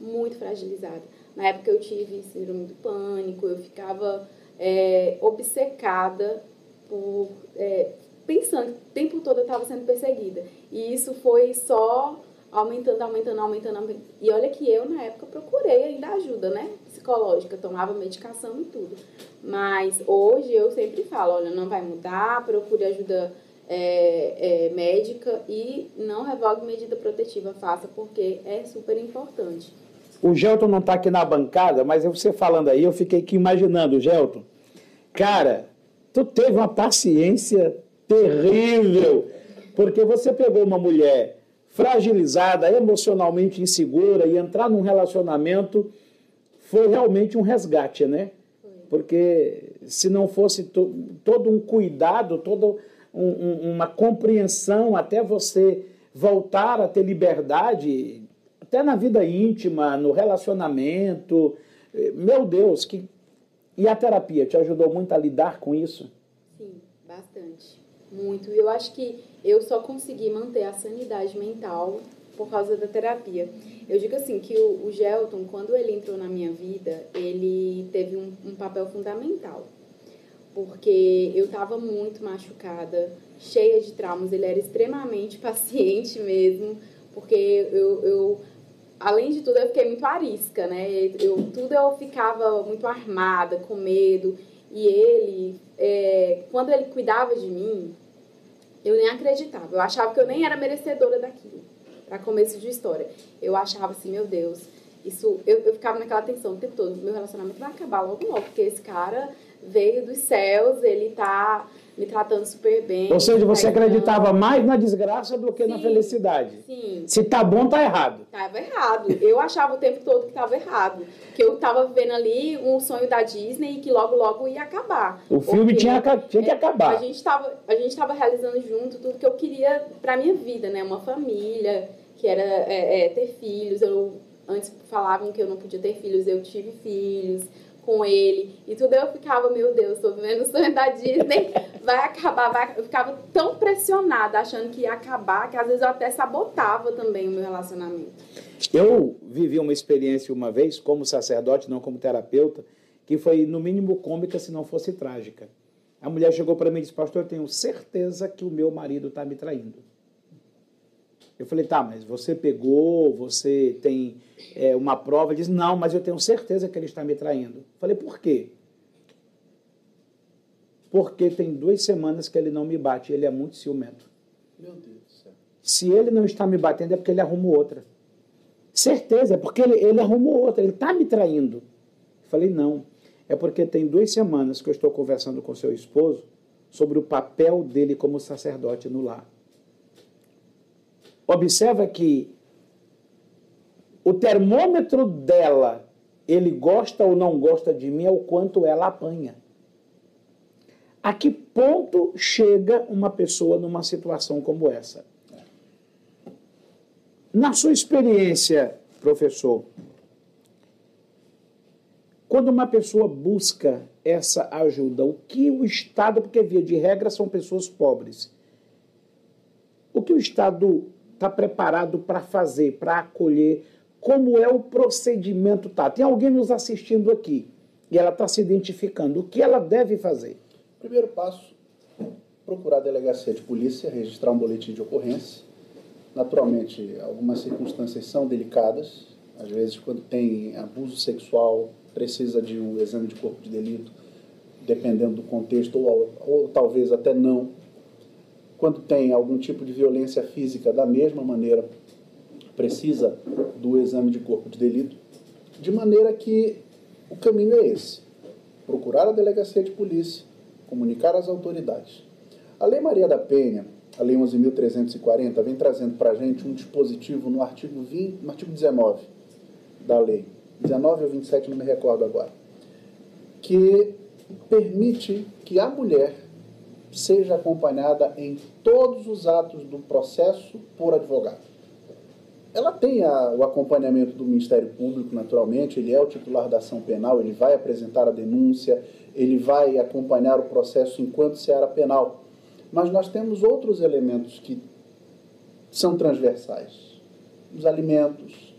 muito fragilizada. Na época eu tive síndrome do pânico, eu ficava é, obcecada por é, pensando que o tempo todo eu estava sendo perseguida. E isso foi só aumentando, aumentando, aumentando, aumentando. E olha que eu, na época, procurei ainda ajuda, né? Psicológica, tomava medicação e tudo. Mas hoje eu sempre falo, olha, não vai mudar, procure ajuda é, é, médica e não revogue medida protetiva, faça, porque é super importante. O Gelton não está aqui na bancada, mas você falando aí, eu fiquei aqui imaginando, Gelton. Cara, tu teve uma paciência terrível, porque você pegou uma mulher fragilizada, emocionalmente insegura e entrar num relacionamento foi realmente um resgate, né? Porque se não fosse to, todo um cuidado, toda um, um, uma compreensão até você voltar a ter liberdade, até na vida íntima, no relacionamento, eh, meu Deus, que e a terapia te ajudou muito a lidar com isso? Sim, bastante. Muito. E eu acho que eu só consegui manter a sanidade mental por causa da terapia. Eu digo assim, que o, o Gelton, quando ele entrou na minha vida, ele teve um, um papel fundamental. Porque eu estava muito machucada, cheia de traumas. Ele era extremamente [laughs] paciente mesmo, porque eu, eu além de tudo, eu fiquei muito arisca, né? Eu, tudo eu ficava muito armada, com medo. E ele, é, quando ele cuidava de mim, eu nem acreditava. Eu achava que eu nem era merecedora daquilo. Para começo de história. Eu achava assim, meu Deus, isso. Eu, eu ficava naquela tensão o tempo todo. Meu relacionamento vai acabar logo logo, porque esse cara veio dos céus, ele tá me tratando super bem. Ou seja, você acreditava mais na desgraça do que sim, na felicidade. Sim. Se tá bom, tá errado. Tava errado. Eu achava o tempo todo que tava errado. Que eu tava vivendo ali um sonho da Disney e que logo, logo ia acabar. O filme tinha, tinha que é, acabar. A gente, tava, a gente tava realizando junto tudo que eu queria pra minha vida, né? Uma família, que era é, é, ter filhos. Eu, antes falavam que eu não podia ter filhos, eu tive filhos com ele. E tudo eu ficava, meu Deus, tô vivendo o sonho da Disney, [laughs] vai acabar, vai... eu ficava tão pressionada, achando que ia acabar, que às vezes eu até sabotava também o meu relacionamento. Eu vivi uma experiência uma vez, como sacerdote, não como terapeuta, que foi no mínimo cômica, se não fosse trágica. A mulher chegou para mim e disse, pastor, eu tenho certeza que o meu marido está me traindo. Eu falei, tá, mas você pegou, você tem é, uma prova? Ele disse, não, mas eu tenho certeza que ele está me traindo. Eu falei, por quê? Porque tem duas semanas que ele não me bate, ele é muito ciumento. Meu Deus do céu. Se ele não está me batendo é porque ele arrumou outra. Certeza, é porque ele, ele arrumou outra, ele está me traindo. Eu falei, não. É porque tem duas semanas que eu estou conversando com seu esposo sobre o papel dele como sacerdote no lar. Observa que o termômetro dela ele gosta ou não gosta de mim é o quanto ela apanha. A que ponto chega uma pessoa numa situação como essa? Na sua experiência, professor, quando uma pessoa busca essa ajuda, o que o Estado, porque via de regra são pessoas pobres, o que o Estado está preparado para fazer, para acolher? Como é o procedimento? Tá? Tem alguém nos assistindo aqui e ela está se identificando. O que ela deve fazer? Primeiro passo, procurar a delegacia de polícia, registrar um boletim de ocorrência. Naturalmente, algumas circunstâncias são delicadas. Às vezes, quando tem abuso sexual, precisa de um exame de corpo de delito, dependendo do contexto, ou, ou talvez até não. Quando tem algum tipo de violência física, da mesma maneira, precisa do exame de corpo de delito, de maneira que o caminho é esse: procurar a delegacia de polícia, comunicar às autoridades. A Lei Maria da Penha, a Lei 11.340, vem trazendo para a gente um dispositivo no artigo, 20, no artigo 19 da lei, 19 ou 27, não me recordo agora, que permite que a mulher seja acompanhada em todos os atos do processo por advogado. Ela tem a, o acompanhamento do Ministério Público, naturalmente, ele é o titular da ação penal, ele vai apresentar a denúncia, ele vai acompanhar o processo enquanto seara penal. Mas nós temos outros elementos que são transversais: os alimentos,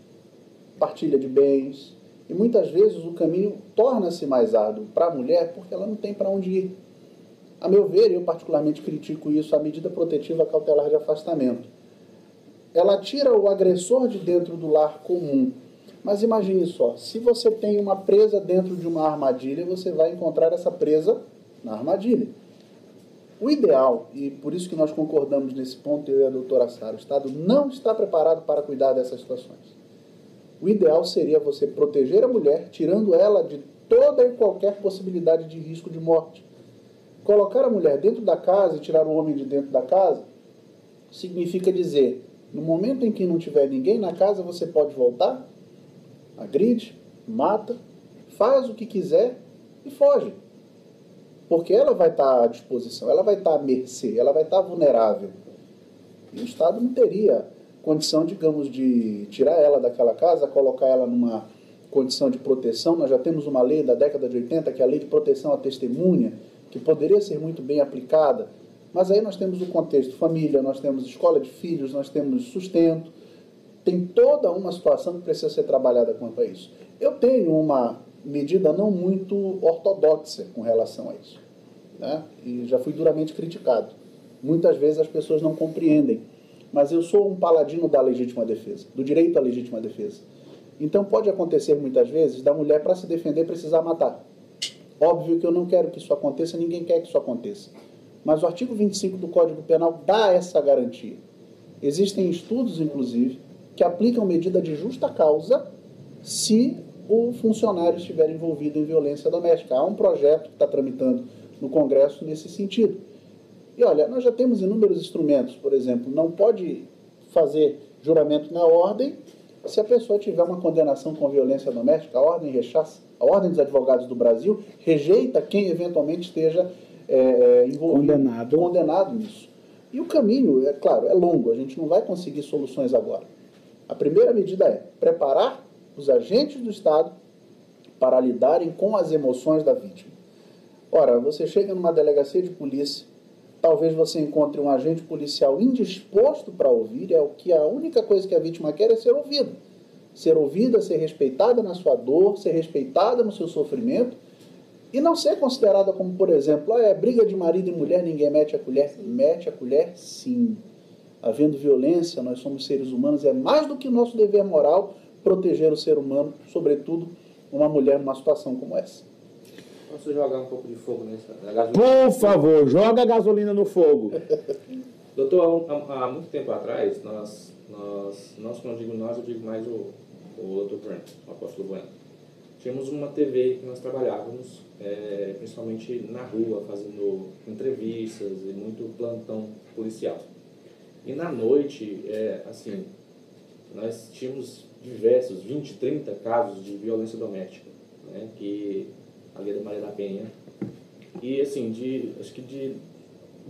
partilha de bens, e muitas vezes o caminho torna-se mais árduo para a mulher porque ela não tem para onde ir. A meu ver, eu particularmente critico isso, a medida protetiva cautelar de afastamento. Ela tira o agressor de dentro do lar comum. Mas imagine só, se você tem uma presa dentro de uma armadilha, você vai encontrar essa presa na armadilha. O ideal, e por isso que nós concordamos nesse ponto, eu e a doutora Sara, o Estado não está preparado para cuidar dessas situações. O ideal seria você proteger a mulher, tirando ela de toda e qualquer possibilidade de risco de morte. Colocar a mulher dentro da casa e tirar o homem de dentro da casa significa dizer: no momento em que não tiver ninguém na casa, você pode voltar, agride, mata, faz o que quiser e foge. Porque ela vai estar à disposição, ela vai estar à mercê, ela vai estar vulnerável. E o Estado não teria condição, digamos, de tirar ela daquela casa, colocar ela numa condição de proteção. Nós já temos uma lei da década de 80, que é a Lei de Proteção à Testemunha, que poderia ser muito bem aplicada, mas aí nós temos o contexto família, nós temos escola de filhos, nós temos sustento, tem toda uma situação que precisa ser trabalhada quanto a isso. Eu tenho uma medida não muito ortodoxa com relação a isso, né? e já fui duramente criticado. Muitas vezes as pessoas não compreendem mas eu sou um paladino da legítima defesa, do direito à legítima defesa. Então pode acontecer muitas vezes da mulher para se defender precisar matar. Óbvio que eu não quero que isso aconteça, ninguém quer que isso aconteça. Mas o artigo 25 do Código Penal dá essa garantia. Existem estudos, inclusive, que aplicam medida de justa causa se o funcionário estiver envolvido em violência doméstica. Há um projeto que está tramitando no Congresso nesse sentido. E olha, nós já temos inúmeros instrumentos, por exemplo, não pode fazer juramento na ordem se a pessoa tiver uma condenação com violência doméstica, a ordem rechaça. A Ordem dos Advogados do Brasil rejeita quem eventualmente esteja é, é envolvido, condenado. condenado nisso. E o caminho, é claro, é longo, a gente não vai conseguir soluções agora. A primeira medida é preparar os agentes do Estado para lidarem com as emoções da vítima. Ora, você chega numa delegacia de polícia, Talvez você encontre um agente policial indisposto para ouvir, é o que a única coisa que a vítima quer é ser ouvida. Ser ouvida, ser respeitada na sua dor, ser respeitada no seu sofrimento e não ser considerada como, por exemplo, ah, é briga de marido e mulher, ninguém mete a colher. Mete a colher, sim. Havendo violência, nós somos seres humanos, é mais do que nosso dever moral proteger o ser humano, sobretudo uma mulher numa situação como essa. Posso jogar um pouco de fogo nessa gasolina? Por favor, joga a gasolina no fogo. Doutor, há, há, muito tempo atrás, nós, nós, nós, quando eu digo nós, eu digo mais o, o doutor Brent, o apóstolo Bueno. Tínhamos uma TV que nós trabalhávamos, é, principalmente na rua, fazendo entrevistas e muito plantão policial. E na noite, é, assim, nós tínhamos diversos, 20, 30 casos de violência doméstica, né, que ali da Maria da Penha. E assim, de, acho que de,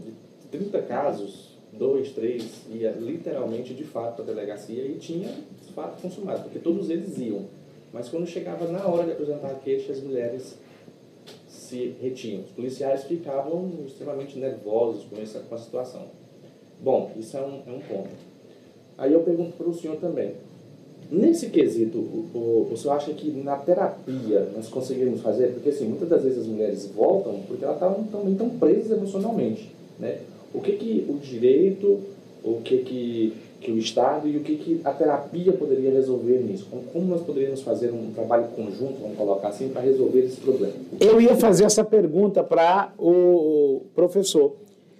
de 30 casos, dois, três, ia literalmente de fato para a delegacia e tinha fato consumado, porque todos eles iam. Mas quando chegava na hora de apresentar a queixa, as mulheres se retinham. Os policiais ficavam extremamente nervosos com essa, com a situação. Bom, isso é um, é um ponto. Aí eu pergunto para o senhor também. Nesse quesito, o, o, o senhor acha que na terapia nós conseguimos fazer? Porque assim, muitas das vezes as mulheres voltam porque elas estavam também tão presas emocionalmente. Né? O que, que o direito, o que, que, que o Estado e o que, que a terapia poderia resolver nisso? Como, nós poderíamos fazer um trabalho conjunto, vamos colocar assim, para resolver esse problema? Eu ia fazer essa pergunta para o professor.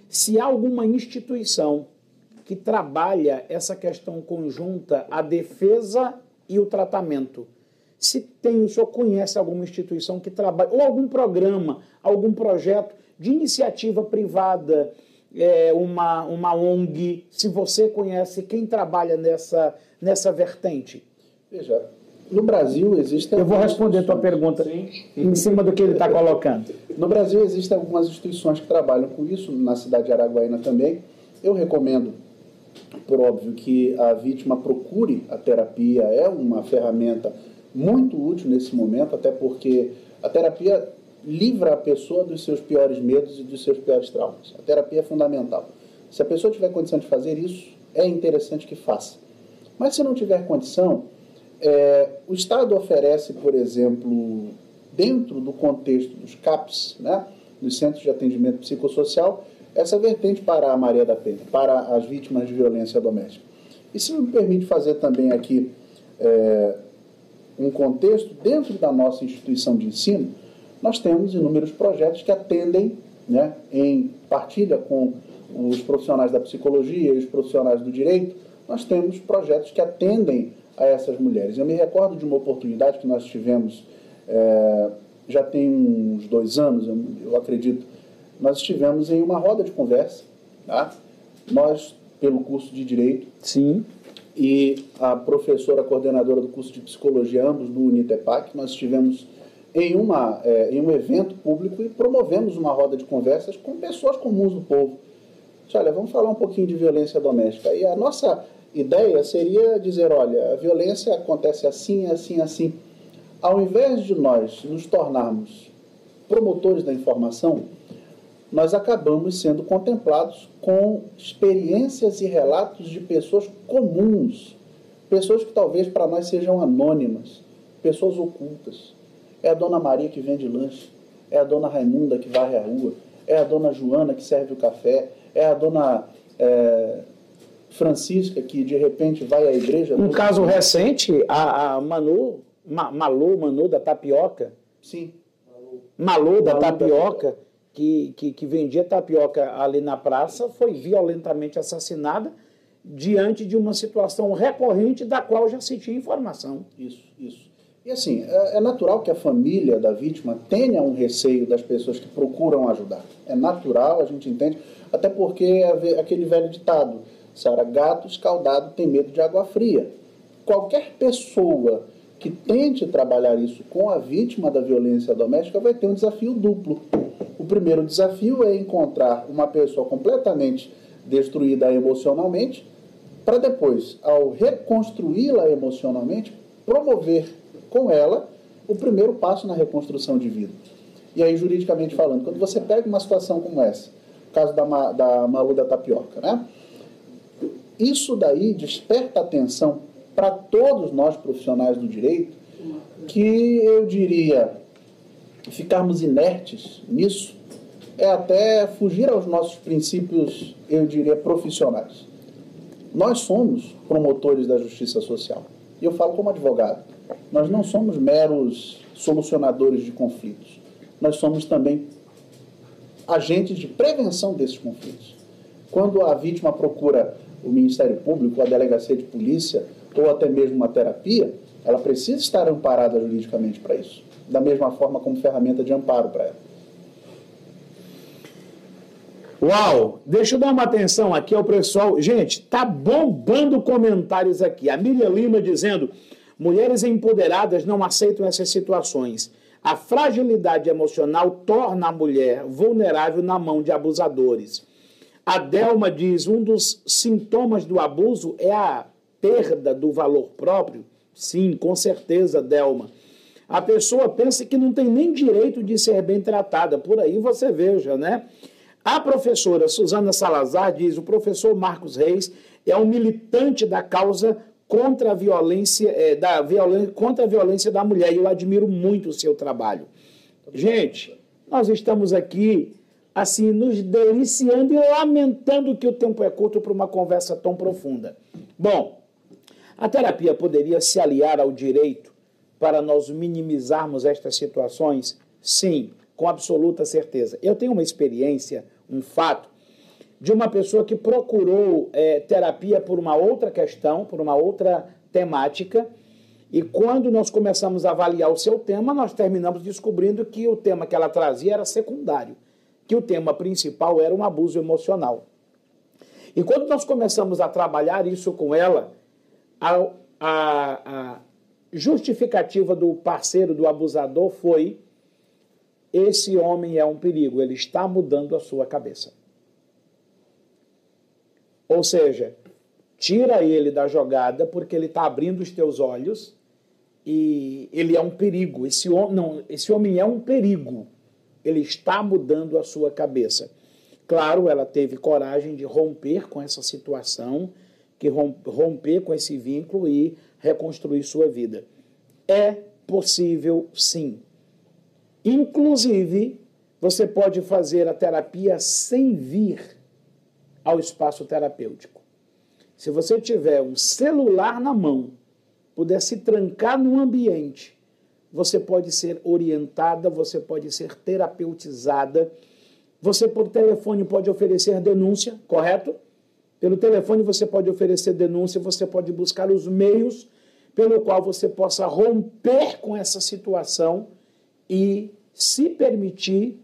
Se há alguma instituição que trabalha essa questão conjunta, a defesa e o tratamento. Se tem, o senhor conhece alguma instituição que trabalha, ou algum programa, algum projeto de iniciativa privada, é, uma, uma ONG, se você conhece quem trabalha nessa, nessa vertente? Veja, no Brasil existem. Eu vou responder a tua pergunta Sim. em cima do que ele está colocando. No Brasil existem algumas instituições que trabalham com isso, na cidade de Araguaína também. Eu recomendo por óbvio que a vítima procure a terapia, é uma ferramenta muito útil nesse momento, até porque a terapia livra a pessoa dos seus piores medos e dos seus piores traumas. A terapia é fundamental. Se a pessoa tiver condição de fazer isso, é interessante que faça. Mas se não tiver condição, é, o Estado oferece, por exemplo, dentro do contexto dos CAPs, né, dos Centros de Atendimento Psicossocial, essa vertente para a Maria da Penha, para as vítimas de violência doméstica. E se me permite fazer também aqui é, um contexto, dentro da nossa instituição de ensino, nós temos inúmeros projetos que atendem, né, em partilha com os profissionais da psicologia e os profissionais do direito, nós temos projetos que atendem a essas mulheres. Eu me recordo de uma oportunidade que nós tivemos, é, já tem uns dois anos, eu, eu acredito, nós estivemos em uma roda de conversa, tá? nós, pelo curso de Direito, Sim. e a professora coordenadora do curso de Psicologia, ambos do Unitepac, nós estivemos em, uma, é, em um evento público e promovemos uma roda de conversas com pessoas comuns do povo. Disse, olha, vamos falar um pouquinho de violência doméstica. E a nossa ideia seria dizer, olha, a violência acontece assim, assim, assim. Ao invés de nós nos tornarmos promotores da informação, nós acabamos sendo contemplados com experiências e relatos de pessoas comuns, pessoas que talvez para nós sejam anônimas, pessoas ocultas. É a dona Maria que vende lanche, é a dona Raimunda que varre a rua, é a dona Joana que serve o café, é a dona é, Francisca que de repente vai à igreja. Um caso dia. recente, a, a Manu, Ma, Malu, Manu da Tapioca. Sim. Malu, da Malu Tapioca. Da que, que, que vendia tapioca ali na praça foi violentamente assassinada diante de uma situação recorrente da qual já se tinha informação. Isso, isso. E assim, é, é natural que a família da vítima tenha um receio das pessoas que procuram ajudar. É natural, a gente entende, até porque é aquele velho ditado, Sara, gato escaldado tem medo de água fria. Qualquer pessoa que tente trabalhar isso com a vítima da violência doméstica vai ter um desafio duplo. O primeiro desafio é encontrar uma pessoa completamente destruída emocionalmente, para depois, ao reconstruí-la emocionalmente, promover com ela o primeiro passo na reconstrução de vida. E aí, juridicamente falando, quando você pega uma situação como essa, caso da, da Malu da Tapioca, né? Isso daí desperta atenção para todos nós profissionais do direito, que eu diria ficarmos inertes nisso é até fugir aos nossos princípios, eu diria, profissionais. Nós somos promotores da justiça social. E eu falo como advogado. Nós não somos meros solucionadores de conflitos. Nós somos também agentes de prevenção desses conflitos. Quando a vítima procura o Ministério Público, a delegacia de polícia ou até mesmo uma terapia, ela precisa estar amparada juridicamente para isso da mesma forma como ferramenta de amparo para ela. Uau! Deixa eu dar uma atenção aqui ao pessoal. Gente, tá bombando comentários aqui. A Miriam Lima dizendo: mulheres empoderadas não aceitam essas situações. A fragilidade emocional torna a mulher vulnerável na mão de abusadores. A Delma diz: um dos sintomas do abuso é a perda do valor próprio. Sim, com certeza, Delma. A pessoa pensa que não tem nem direito de ser bem tratada. Por aí você veja, né? A professora Suzana Salazar diz: o professor Marcos Reis é um militante da causa contra a violência, é, da violência, contra a violência da mulher. E eu admiro muito o seu trabalho. Gente, nós estamos aqui assim nos deliciando e lamentando que o tempo é curto para uma conversa tão profunda. Bom, a terapia poderia se aliar ao direito para nós minimizarmos estas situações? Sim, com absoluta certeza. Eu tenho uma experiência um fato de uma pessoa que procurou é, terapia por uma outra questão, por uma outra temática, e quando nós começamos a avaliar o seu tema, nós terminamos descobrindo que o tema que ela trazia era secundário, que o tema principal era um abuso emocional. E quando nós começamos a trabalhar isso com ela, a, a, a justificativa do parceiro, do abusador, foi esse homem é um perigo, ele está mudando a sua cabeça. Ou seja, tira ele da jogada porque ele está abrindo os teus olhos e ele é um perigo. Esse, não, esse homem é um perigo. Ele está mudando a sua cabeça. Claro, ela teve coragem de romper com essa situação, que romper com esse vínculo e reconstruir sua vida. É possível, sim. Inclusive, você pode fazer a terapia sem vir ao espaço terapêutico. Se você tiver um celular na mão, puder se trancar no ambiente, você pode ser orientada, você pode ser terapeutizada. Você, por telefone, pode oferecer denúncia, correto? Pelo telefone, você pode oferecer denúncia, você pode buscar os meios pelo qual você possa romper com essa situação e se permitir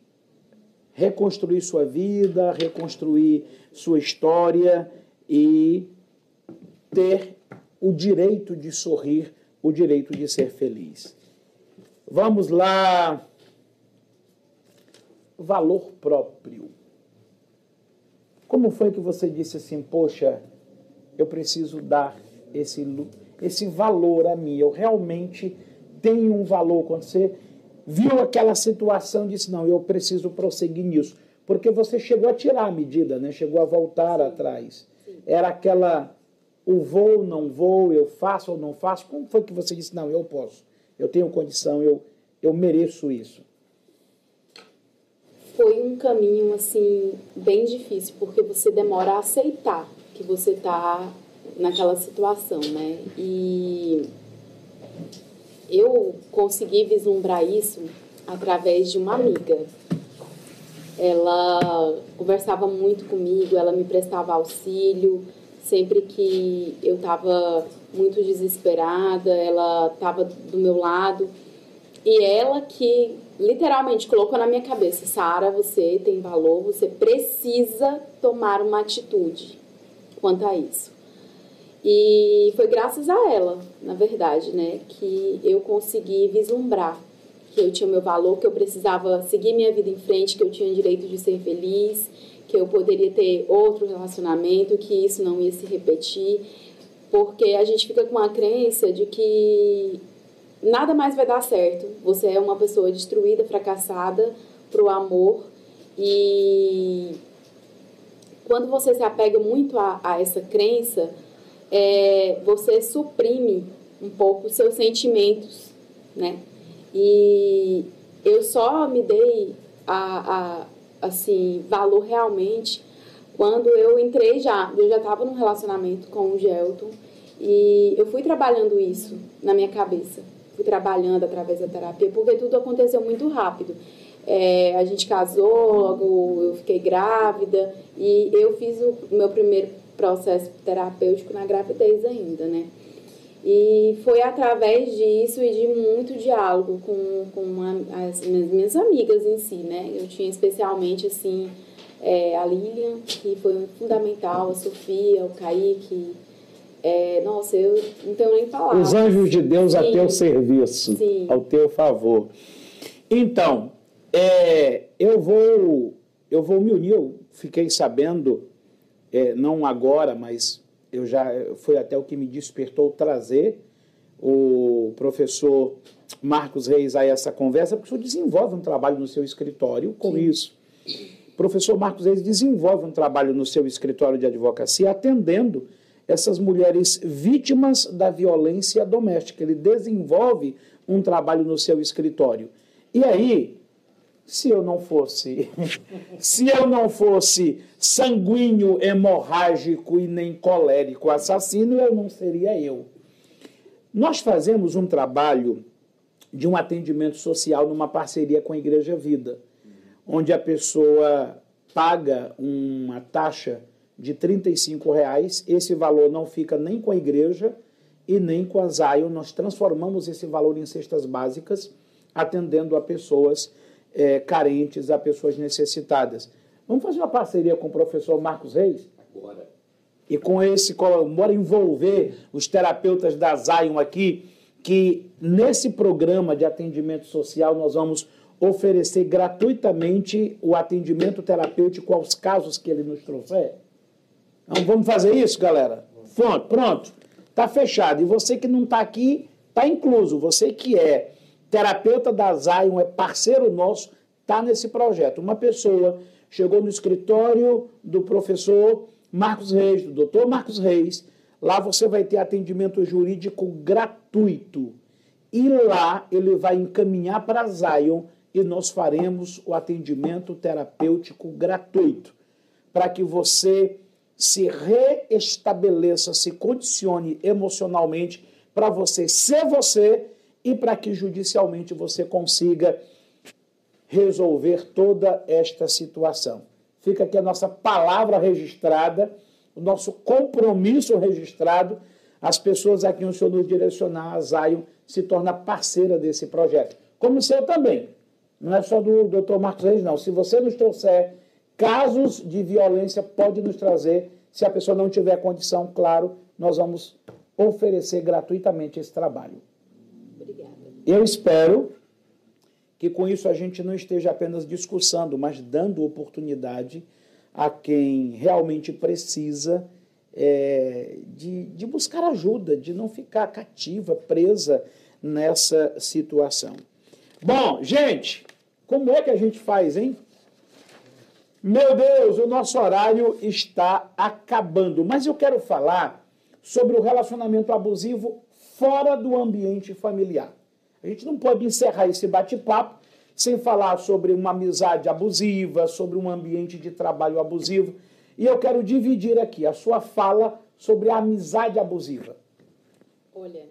reconstruir sua vida, reconstruir sua história e ter o direito de sorrir, o direito de ser feliz. Vamos lá. Valor próprio. Como foi que você disse assim, poxa, eu preciso dar esse, esse valor a mim? Eu realmente tenho um valor. Quando você viu aquela situação e disse: não, eu preciso prosseguir nisso. Porque você chegou a tirar a medida, né? chegou a voltar Sim. atrás. Sim. Era aquela, o vou, não vou, eu faço ou não faço. Como foi que você disse: não, eu posso, eu tenho condição, eu, eu mereço isso? Foi um caminho, assim, bem difícil, porque você demora a aceitar que você está naquela situação, né? E eu consegui vislumbrar isso através de uma amiga. Ela conversava muito comigo, ela me prestava auxílio sempre que eu estava muito desesperada, ela estava do meu lado. E ela que literalmente colocou na minha cabeça: Sara, você tem valor, você precisa tomar uma atitude quanto a isso. E foi graças a ela, na verdade, né, que eu consegui vislumbrar que eu tinha o meu valor, que eu precisava seguir minha vida em frente, que eu tinha direito de ser feliz, que eu poderia ter outro relacionamento, que isso não ia se repetir, porque a gente fica com uma crença de que nada mais vai dar certo. Você é uma pessoa destruída, fracassada pro amor e quando você se apega muito a, a essa crença, é, você suprime um pouco os seus sentimentos, né? E eu só me dei a, a assim valor realmente quando eu entrei já, eu já estava num relacionamento com o Gelton e eu fui trabalhando isso na minha cabeça, fui trabalhando através da terapia porque tudo aconteceu muito rápido. É, a gente casou, logo eu fiquei grávida e eu fiz o meu primeiro processo terapêutico na gravidez ainda, né? E foi através disso e de muito diálogo com, com uma, as minhas amigas em si, né? Eu tinha especialmente, assim, é, a Lilian, que foi fundamental, a Sofia, o Kaique. É, nossa, eu não tenho nem palavras. Os anjos de Deus a Sim. teu serviço, Sim. ao teu favor. Então, é, eu vou eu vou me unir. Eu fiquei sabendo, é, não agora, mas eu já foi até o que me despertou trazer o professor Marcos Reis a essa conversa, porque o senhor desenvolve um trabalho no seu escritório com isso. O professor Marcos Reis desenvolve um trabalho no seu escritório de advocacia atendendo essas mulheres vítimas da violência doméstica. Ele desenvolve um trabalho no seu escritório. E aí, se eu não fosse, [laughs] se eu não fosse sanguíneo, hemorrágico e nem colérico assassino, eu não seria eu. Nós fazemos um trabalho de um atendimento social numa parceria com a Igreja Vida, onde a pessoa paga uma taxa de R$ reais, esse valor não fica nem com a igreja e nem com a Zion, nós transformamos esse valor em cestas básicas, atendendo a pessoas é, carentes, a pessoas necessitadas. Vamos fazer uma parceria com o professor Marcos Reis? Agora. E com esse, bora envolver os terapeutas da Zion aqui, que nesse programa de atendimento social nós vamos oferecer gratuitamente o atendimento terapêutico aos casos que ele nos trouxer. Então vamos fazer isso, galera? Pronto, pronto. Está fechado. E você que não está aqui, está incluso. Você que é terapeuta da Zion, é parceiro nosso, está nesse projeto. Uma pessoa chegou no escritório do professor Marcos Reis, do doutor Marcos Reis. Lá você vai ter atendimento jurídico gratuito. E lá ele vai encaminhar para a Zion e nós faremos o atendimento terapêutico gratuito. Para que você se reestabeleça, se condicione emocionalmente para você ser você e para que judicialmente você consiga resolver toda esta situação. Fica aqui a nossa palavra registrada, o nosso compromisso registrado. As pessoas a quem o Senhor nos direcionar, a Zion, se torna parceira desse projeto. Como o seu também. Não é só do Dr. Marcos Reis, não. Se você nos trouxer casos de violência, pode nos trazer. Se a pessoa não tiver condição, claro, nós vamos oferecer gratuitamente esse trabalho. Eu espero que com isso a gente não esteja apenas discussando, mas dando oportunidade a quem realmente precisa é, de, de buscar ajuda, de não ficar cativa, presa nessa situação. Bom, gente, como é que a gente faz, hein? Meu Deus, o nosso horário está acabando, mas eu quero falar sobre o relacionamento abusivo fora do ambiente familiar. A gente não pode encerrar esse bate-papo sem falar sobre uma amizade abusiva, sobre um ambiente de trabalho abusivo. E eu quero dividir aqui a sua fala sobre a amizade abusiva. Olha,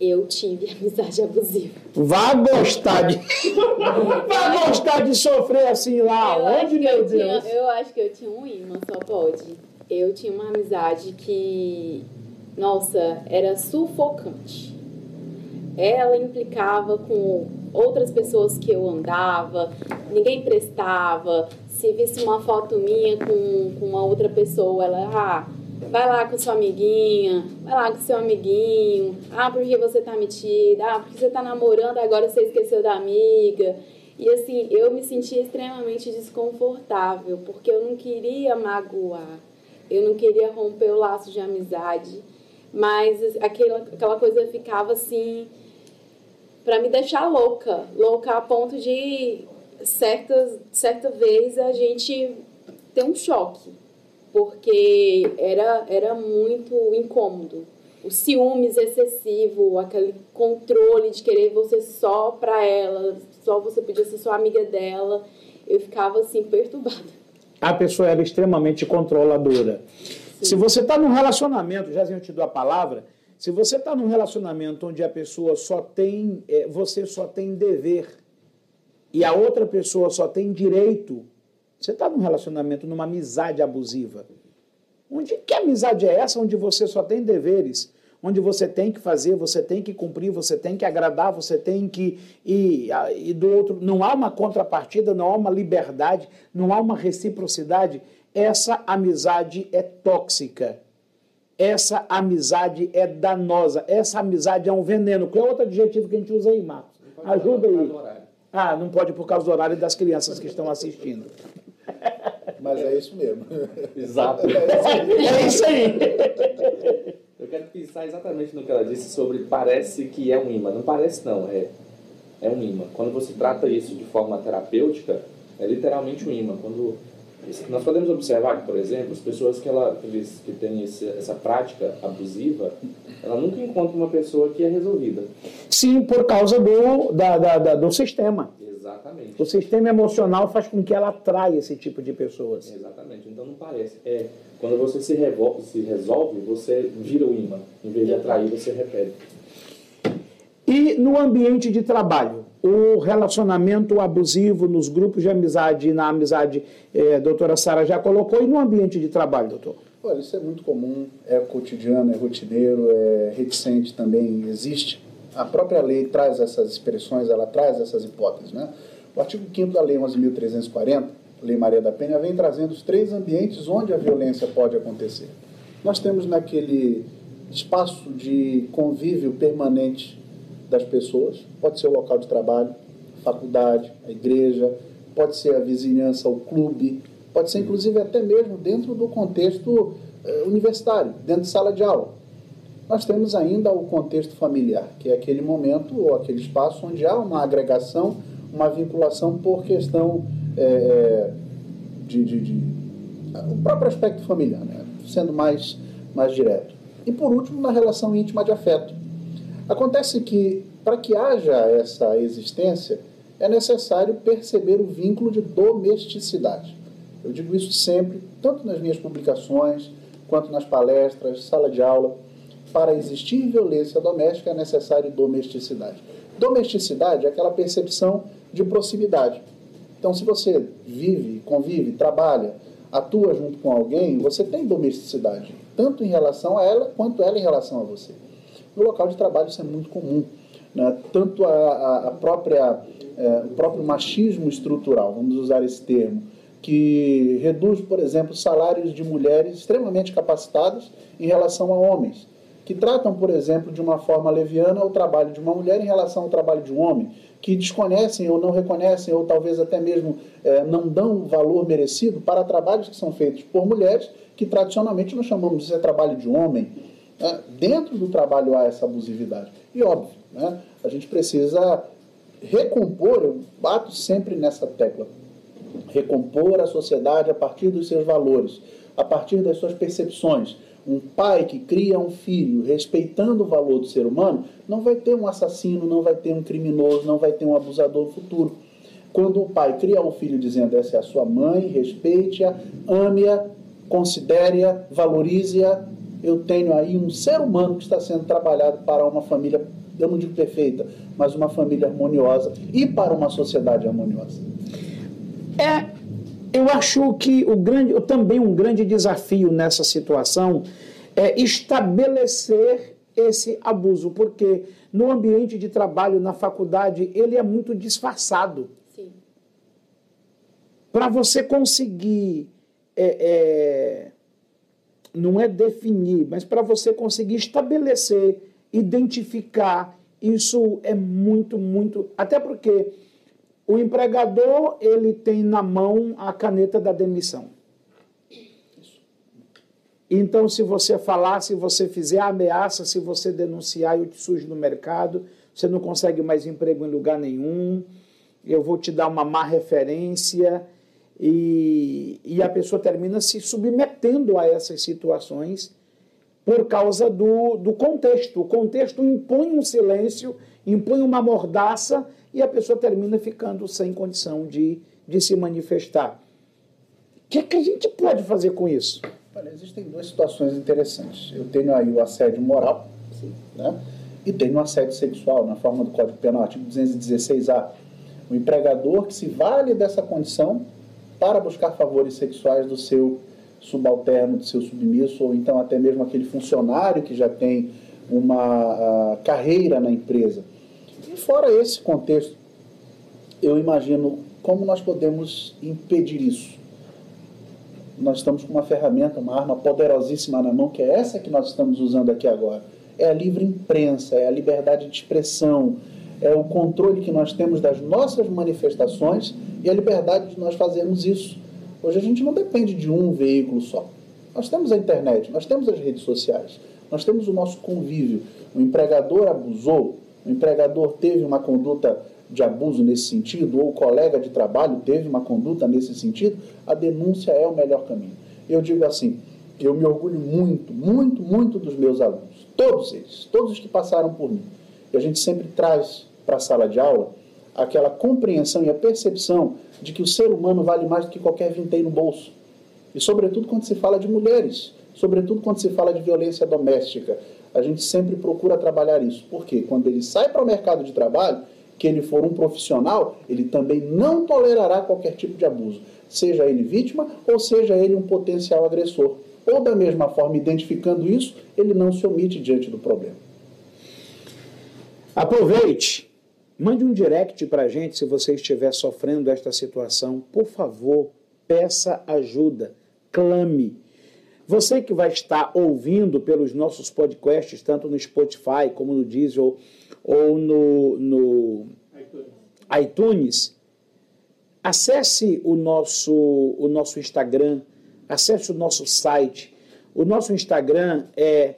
eu tive [laughs] amizade abusiva. Vá gostar de. [laughs] Vá gostar de sofrer assim lá. eu, Onde, meu tinha, Deus? eu acho que eu tinha um imã, só pode. Eu tinha uma amizade que, nossa, era sufocante. Ela implicava com outras pessoas que eu andava, ninguém prestava. Se visse uma foto minha com, com uma outra pessoa, ela, ah, vai lá com sua amiguinha, vai lá com seu amiguinho. Ah, porque você tá metida? Ah, porque você tá namorando, agora você esqueceu da amiga. E assim, eu me sentia extremamente desconfortável, porque eu não queria magoar, eu não queria romper o laço de amizade, mas aquela, aquela coisa ficava assim, para me deixar louca, louca a ponto de certas, certa vez a gente ter um choque, porque era, era muito incômodo. O ciúmes excessivo, aquele controle de querer você só pra ela, só você podia ser sua amiga dela, eu ficava assim perturbada. A pessoa era extremamente controladora. Se você está num relacionamento, já eu te dou a palavra, se você está num relacionamento onde a pessoa só tem, é, você só tem dever e a outra pessoa só tem direito, você está num relacionamento, numa amizade abusiva. Onde que amizade é essa onde você só tem deveres? onde você tem que fazer, você tem que cumprir, você tem que agradar, você tem que. E, e do outro, não há uma contrapartida, não há uma liberdade, não há uma reciprocidade. Essa amizade é tóxica. Essa amizade é danosa. Essa amizade é um veneno. Qual é outro adjetivo que a gente usa aí, Marcos? Ajuda aí. Ah, não pode por causa do horário das crianças que estão assistindo. [laughs] Mas é isso mesmo. Exato. [laughs] É isso aí. Eu quero pensar exatamente no que ela disse sobre parece que é um imã. Não parece não, é, é um imã. Quando você trata isso de forma terapêutica, é literalmente um imã. Quando nós podemos observar que, por exemplo, as pessoas que, ela, que têm esse, essa prática abusiva, ela nunca encontra uma pessoa que é resolvida. Sim, por causa do, da, da, da, do sistema. Exatamente. O sistema emocional faz com que ela atraia esse tipo de pessoas. Exatamente. Então não parece. É, quando você se, revolve, se resolve, você vira o imã. Em vez de atrair, você repele. E no ambiente de trabalho, o relacionamento abusivo nos grupos de amizade e na amizade, é, a doutora Sara já colocou, e no ambiente de trabalho, doutor? Olha, isso é muito comum, é cotidiano, é rotineiro, é reticente também, existe. A própria lei traz essas expressões, ela traz essas hipóteses. Né? O artigo 5 da Lei 11.340, Lei Maria da Penha, vem trazendo os três ambientes onde a violência pode acontecer. Nós temos naquele espaço de convívio permanente das pessoas. Pode ser o local de trabalho, a faculdade, a igreja, pode ser a vizinhança, o clube, pode ser inclusive até mesmo dentro do contexto eh, universitário, dentro de sala de aula. Nós temos ainda o contexto familiar, que é aquele momento ou aquele espaço onde há uma agregação, uma vinculação por questão é, de, de, de, o próprio aspecto familiar, né? sendo mais, mais direto. E por último, na relação íntima de afeto, Acontece que, para que haja essa existência, é necessário perceber o vínculo de domesticidade. Eu digo isso sempre, tanto nas minhas publicações, quanto nas palestras, sala de aula. Para existir violência doméstica é necessário domesticidade. Domesticidade é aquela percepção de proximidade. Então, se você vive, convive, trabalha, atua junto com alguém, você tem domesticidade, tanto em relação a ela quanto ela em relação a você. No local de trabalho isso é muito comum. Né? Tanto a, a própria, é, o próprio machismo estrutural, vamos usar esse termo, que reduz, por exemplo, salários de mulheres extremamente capacitadas em relação a homens, que tratam, por exemplo, de uma forma leviana o trabalho de uma mulher em relação ao trabalho de um homem, que desconhecem ou não reconhecem, ou talvez até mesmo é, não dão o valor merecido para trabalhos que são feitos por mulheres, que tradicionalmente nós chamamos de trabalho de homem. Né? Dentro do trabalho há essa abusividade. E óbvio, né? a gente precisa recompor, eu bato sempre nessa tecla, recompor a sociedade a partir dos seus valores, a partir das suas percepções. Um pai que cria um filho respeitando o valor do ser humano não vai ter um assassino, não vai ter um criminoso, não vai ter um abusador no futuro. Quando o pai cria um filho dizendo essa é a sua mãe, respeite-a, ame-a, considere-a, valorize-a, eu tenho aí um ser humano que está sendo trabalhado para uma família, eu não digo perfeita, mas uma família harmoniosa e para uma sociedade harmoniosa. É, eu acho que o grande, também um grande desafio nessa situação é estabelecer esse abuso, porque no ambiente de trabalho, na faculdade, ele é muito disfarçado. Para você conseguir é, é, não é definir, mas para você conseguir estabelecer, identificar, isso é muito, muito. Até porque o empregador ele tem na mão a caneta da demissão. Então, se você falar, se você fizer ameaça, se você denunciar, eu te sujo no mercado, você não consegue mais emprego em lugar nenhum, eu vou te dar uma má referência e, e a pessoa termina se submetendo a essas situações por causa do, do contexto. O contexto impõe um silêncio, impõe uma mordaça e a pessoa termina ficando sem condição de, de se manifestar. O que, é que a gente pode fazer com isso? Olha, existem duas situações interessantes. Eu tenho aí o assédio moral, né? e tenho o assédio sexual, na forma do Código Penal, artigo 216A. O empregador que se vale dessa condição para buscar favores sexuais do seu subalterno, do seu submisso, ou então até mesmo aquele funcionário que já tem uma carreira na empresa. E fora esse contexto, eu imagino como nós podemos impedir isso. Nós estamos com uma ferramenta, uma arma poderosíssima na mão, que é essa que nós estamos usando aqui agora. É a livre imprensa, é a liberdade de expressão, é o controle que nós temos das nossas manifestações e a liberdade de nós fazermos isso. Hoje a gente não depende de um veículo só. Nós temos a internet, nós temos as redes sociais, nós temos o nosso convívio. O empregador abusou, o empregador teve uma conduta de abuso nesse sentido, ou o colega de trabalho teve uma conduta nesse sentido, a denúncia é o melhor caminho. Eu digo assim, eu me orgulho muito, muito, muito dos meus alunos, todos eles, todos os que passaram por mim. E a gente sempre traz para a sala de aula aquela compreensão e a percepção de que o ser humano vale mais do que qualquer vintém no bolso. E sobretudo quando se fala de mulheres, sobretudo quando se fala de violência doméstica, a gente sempre procura trabalhar isso. Porque quando ele sai para o mercado de trabalho, que ele for um profissional, ele também não tolerará qualquer tipo de abuso, seja ele vítima ou seja ele um potencial agressor. Ou da mesma forma, identificando isso, ele não se omite diante do problema. Aproveite, mande um direct para a gente se você estiver sofrendo esta situação. Por favor, peça ajuda, clame. Você que vai estar ouvindo pelos nossos podcasts, tanto no Spotify como no Diesel ou no, no iTunes, acesse o nosso, o nosso Instagram, acesse o nosso site. O nosso Instagram é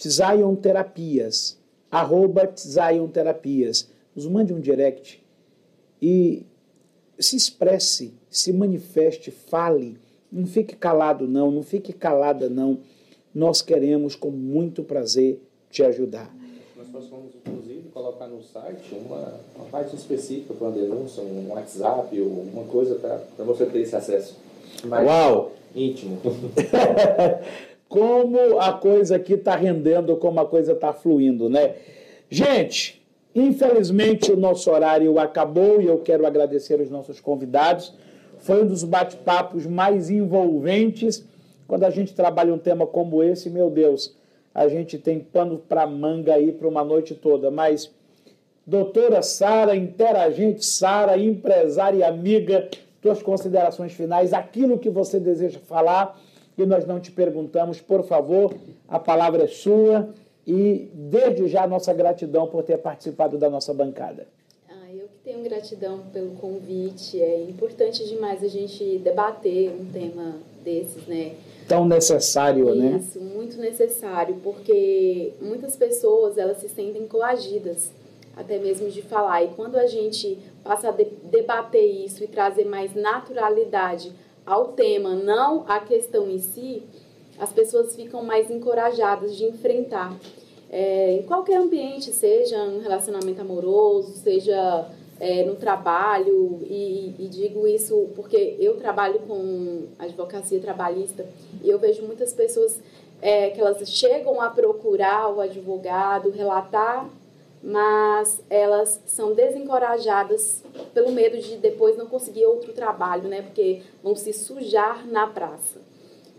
Zion Terapias, arroba Zion Terapias. Nos mande um direct e se expresse, se manifeste, fale. Não fique calado, não, não fique calada, não. Nós queremos, com muito prazer, te ajudar nós vamos, inclusive, colocar no site uma, uma parte específica para uma denúncia, um WhatsApp ou uma coisa para você ter esse acesso mais Uau. íntimo. [laughs] como a coisa aqui está rendendo, como a coisa está fluindo, né? Gente, infelizmente o nosso horário acabou e eu quero agradecer os nossos convidados. Foi um dos bate-papos mais envolventes. Quando a gente trabalha um tema como esse, meu Deus, a gente tem pano para manga aí para uma noite toda, mas doutora Sara, interagente Sara, empresária e amiga, tuas considerações finais, aquilo que você deseja falar e nós não te perguntamos, por favor, a palavra é sua e desde já nossa gratidão por ter participado da nossa bancada. Ah, eu que tenho gratidão pelo convite, é importante demais a gente debater um tema desses, né? tão necessário, Isso, né? Isso, muito necessário, porque muitas pessoas elas se sentem coagidas, até mesmo de falar. E quando a gente passa a de debater isso e trazer mais naturalidade ao tema, não à questão em si, as pessoas ficam mais encorajadas de enfrentar. É, em qualquer ambiente, seja um relacionamento amoroso, seja é, no trabalho, e, e, digo isso porque eu trabalho com advocacia trabalhista e eu vejo muitas pessoas é, que elas chegam a procurar o advogado, relatar, mas elas são desencorajadas pelo medo de depois não conseguir outro trabalho, né? Porque vão se sujar na praça.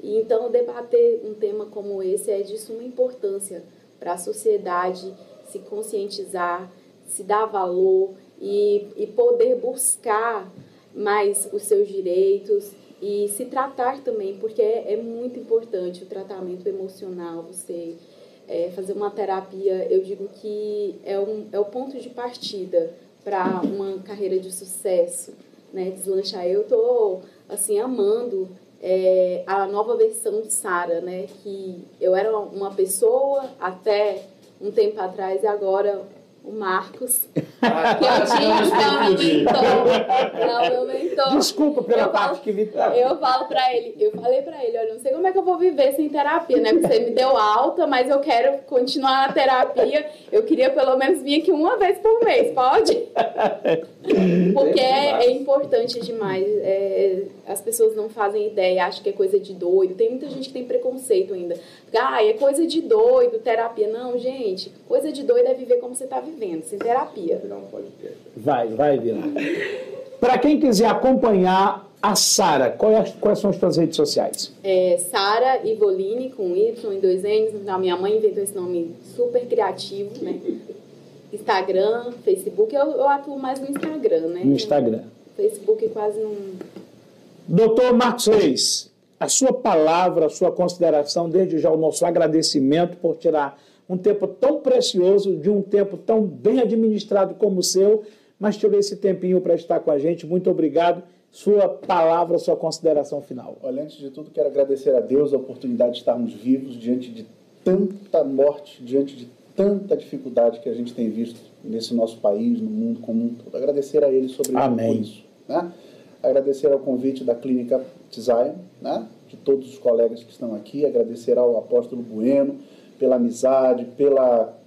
E então debater um tema como esse é de suma importância para a sociedade se conscientizar, se dar valor e, e poder buscar mais os seus direitos e se tratar também, porque é, é muito importante o tratamento emocional, você é, fazer uma terapia, eu digo que é, um, é o ponto de partida para uma carreira de sucesso, né, deslanchar. Eu tô assim amando é, a nova versão de Sara, né, que eu era uma pessoa até um tempo atrás e agora o Marcos, [laughs] que eu tinha meu mentor. Não, meu mentor. Desculpa pela eu parte falo, que me Eu falo pra ele, eu falei pra ele, olha, não sei como é que eu vou viver sem terapia, né? Porque você me deu alta, mas eu quero continuar na terapia. Eu queria pelo menos vir aqui uma vez por mês, pode? [laughs] [laughs] Porque é, é importante demais. É, as pessoas não fazem ideia, acham que é coisa de doido. Tem muita gente que tem preconceito ainda. Ah, é coisa de doido, terapia. Não, gente, coisa de doido é viver como você está vivendo, sem terapia. Vai, vai virar. Para quem quiser acompanhar A Sara, quais, quais são as suas redes sociais? É Sara Ivolini, com Y e dois N's. A minha mãe inventou esse nome super criativo, né? Instagram, Facebook. Eu, eu atuo mais no Instagram, né? No Instagram. Facebook quase não... Doutor Marcos Reis, a sua palavra, a sua consideração, desde já o nosso agradecimento por tirar um tempo tão precioso, de um tempo tão bem administrado como o seu, mas tirou esse tempinho para estar com a gente. Muito obrigado sua palavra, sua consideração final. Olha, antes de tudo, quero agradecer a Deus a oportunidade de estarmos vivos diante de tanta morte, diante de tanta dificuldade que a gente tem visto nesse nosso país, no mundo como um todo. Agradecer a Ele sobre Amém. isso. Né? Agradecer ao convite da Clínica Zion, né? de todos os colegas que estão aqui. Agradecer ao apóstolo Bueno pela amizade, pela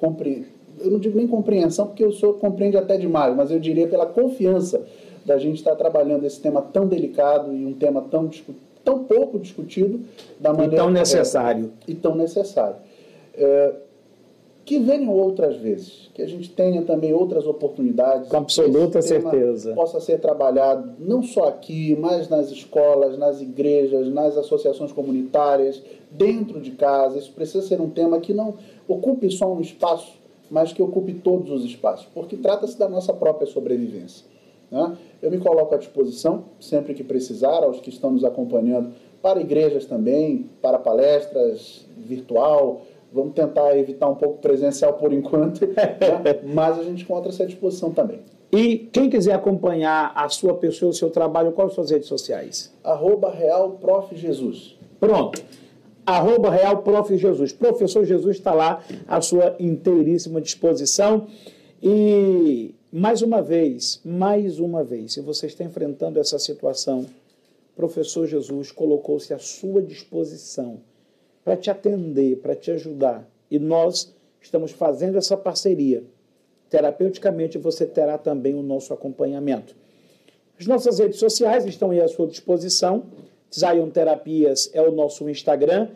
eu não digo nem compreensão, porque o senhor compreende até demais, mas eu diria pela confiança da gente estar trabalhando esse tema tão delicado e um tema tão, tão pouco discutido da maneira e tão necessário e tão necessário é, que venham outras vezes que a gente tenha também outras oportunidades com absoluta certeza possa ser trabalhado não só aqui mas nas escolas nas igrejas nas associações comunitárias dentro de casa isso precisa ser um tema que não ocupe só um espaço mas que ocupe todos os espaços porque trata-se da nossa própria sobrevivência né? Eu me coloco à disposição, sempre que precisar, aos que estão nos acompanhando, para igrejas também, para palestras virtual. Vamos tentar evitar um pouco presencial por enquanto, [laughs] né? mas a gente encontra-se à disposição também. E quem quiser acompanhar a sua pessoa, o seu trabalho, quais suas redes sociais? Arroba Real Prof. Jesus. Pronto. Arroba Real Prof. Jesus. Professor Jesus está lá à sua inteiríssima disposição. E mais uma vez, mais uma vez, se você está enfrentando essa situação, professor Jesus colocou-se à sua disposição para te atender, para te ajudar. E nós estamos fazendo essa parceria. Terapeuticamente, você terá também o nosso acompanhamento. As nossas redes sociais estão aí à sua disposição. Zion Terapias é o nosso Instagram.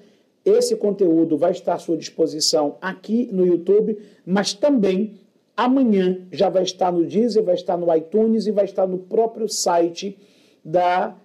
Esse conteúdo vai estar à sua disposição aqui no YouTube, mas também Amanhã já vai estar no Deezer, vai estar no iTunes e vai estar no próprio site da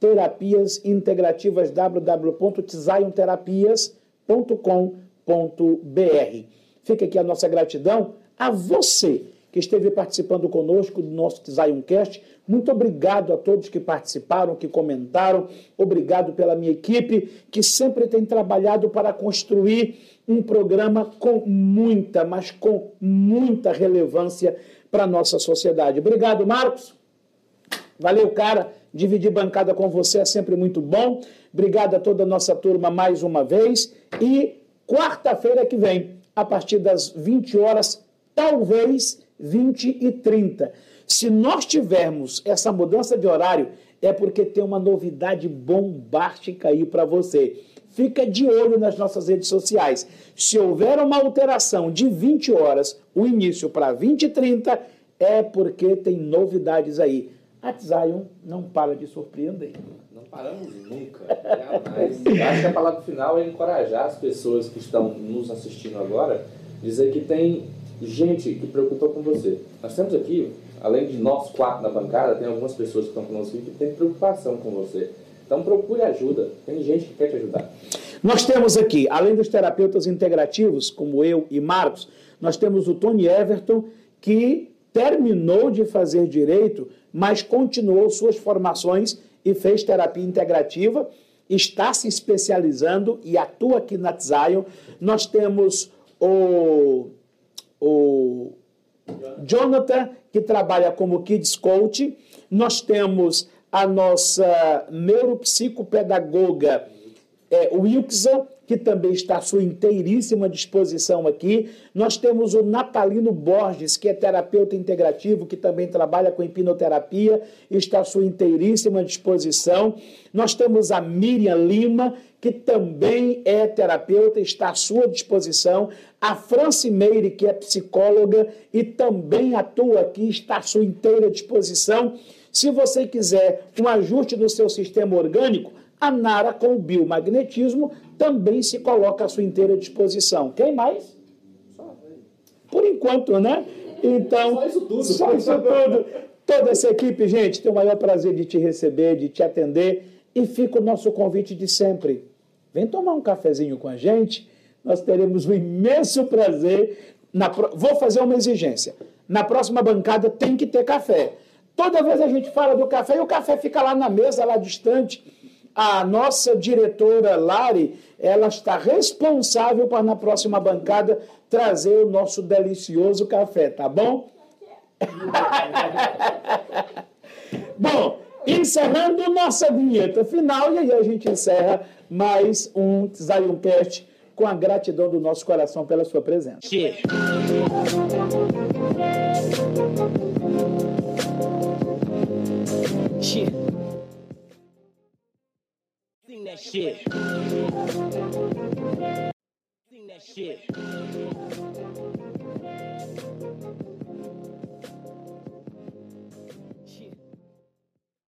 Terapias Integrativas www.tzaionterapias.com.br. Fica aqui a nossa gratidão a você que esteve participando conosco do nosso Tzaioncast. Muito obrigado a todos que participaram, que comentaram. Obrigado pela minha equipe, que sempre tem trabalhado para construir um programa com muita, mas com muita relevância para a nossa sociedade. Obrigado, Marcos. Valeu, cara. Dividir bancada com você é sempre muito bom. Obrigado a toda a nossa turma mais uma vez. E quarta-feira que vem, a partir das 20 horas, talvez 20 e 30. Se nós tivermos essa mudança de horário, é porque tem uma novidade bombástica aí para você. Fica de olho nas nossas redes sociais. Se houver uma alteração de 20 horas, o início para 20 e 30, é porque tem novidades aí. A Zion não para de surpreender. Não paramos nunca, jamais. Acho que a palavra final é encorajar as pessoas que estão nos assistindo agora, dizer que tem gente que preocupa com você. Nós temos aqui, além de nós quatro na bancada, tem algumas pessoas que estão conosco aqui que têm preocupação com você. Então procure ajuda. Tem gente que quer te ajudar. Nós temos aqui, além dos terapeutas integrativos, como eu e Marcos, nós temos o Tony Everton, que terminou de fazer direito, mas continuou suas formações e fez terapia integrativa, está se especializando e atua aqui na Zion. Nós temos o, o Jonathan, que trabalha como Kids Coach. Nós temos a nossa neuropsicopedagoga é, Wilksa, que também está à sua inteiríssima disposição aqui. Nós temos o Natalino Borges, que é terapeuta integrativo, que também trabalha com hipnoterapia, está à sua inteiríssima disposição. Nós temos a Miriam Lima, que também é terapeuta, está à sua disposição. A Franci Meire, que é psicóloga e também atua aqui, está à sua inteira disposição. Se você quiser um ajuste no seu sistema orgânico, a Nara com o biomagnetismo também se coloca à sua inteira disposição. Quem mais? Por enquanto, né? Então, só isso tudo. Só isso tudo. toda essa equipe, gente, tem o maior prazer de te receber, de te atender. E fica o nosso convite de sempre. Vem tomar um cafezinho com a gente. Nós teremos um imenso prazer. Na, vou fazer uma exigência. Na próxima bancada tem que ter café. Toda vez a gente fala do café e o café fica lá na mesa, lá distante. A nossa diretora Lari, ela está responsável para na próxima bancada trazer o nosso delicioso café, tá bom? [laughs] bom, encerrando nossa vinheta final, e aí a gente encerra mais um Zioncast com a gratidão do nosso coração pela sua presença. That shit. Sing that shit.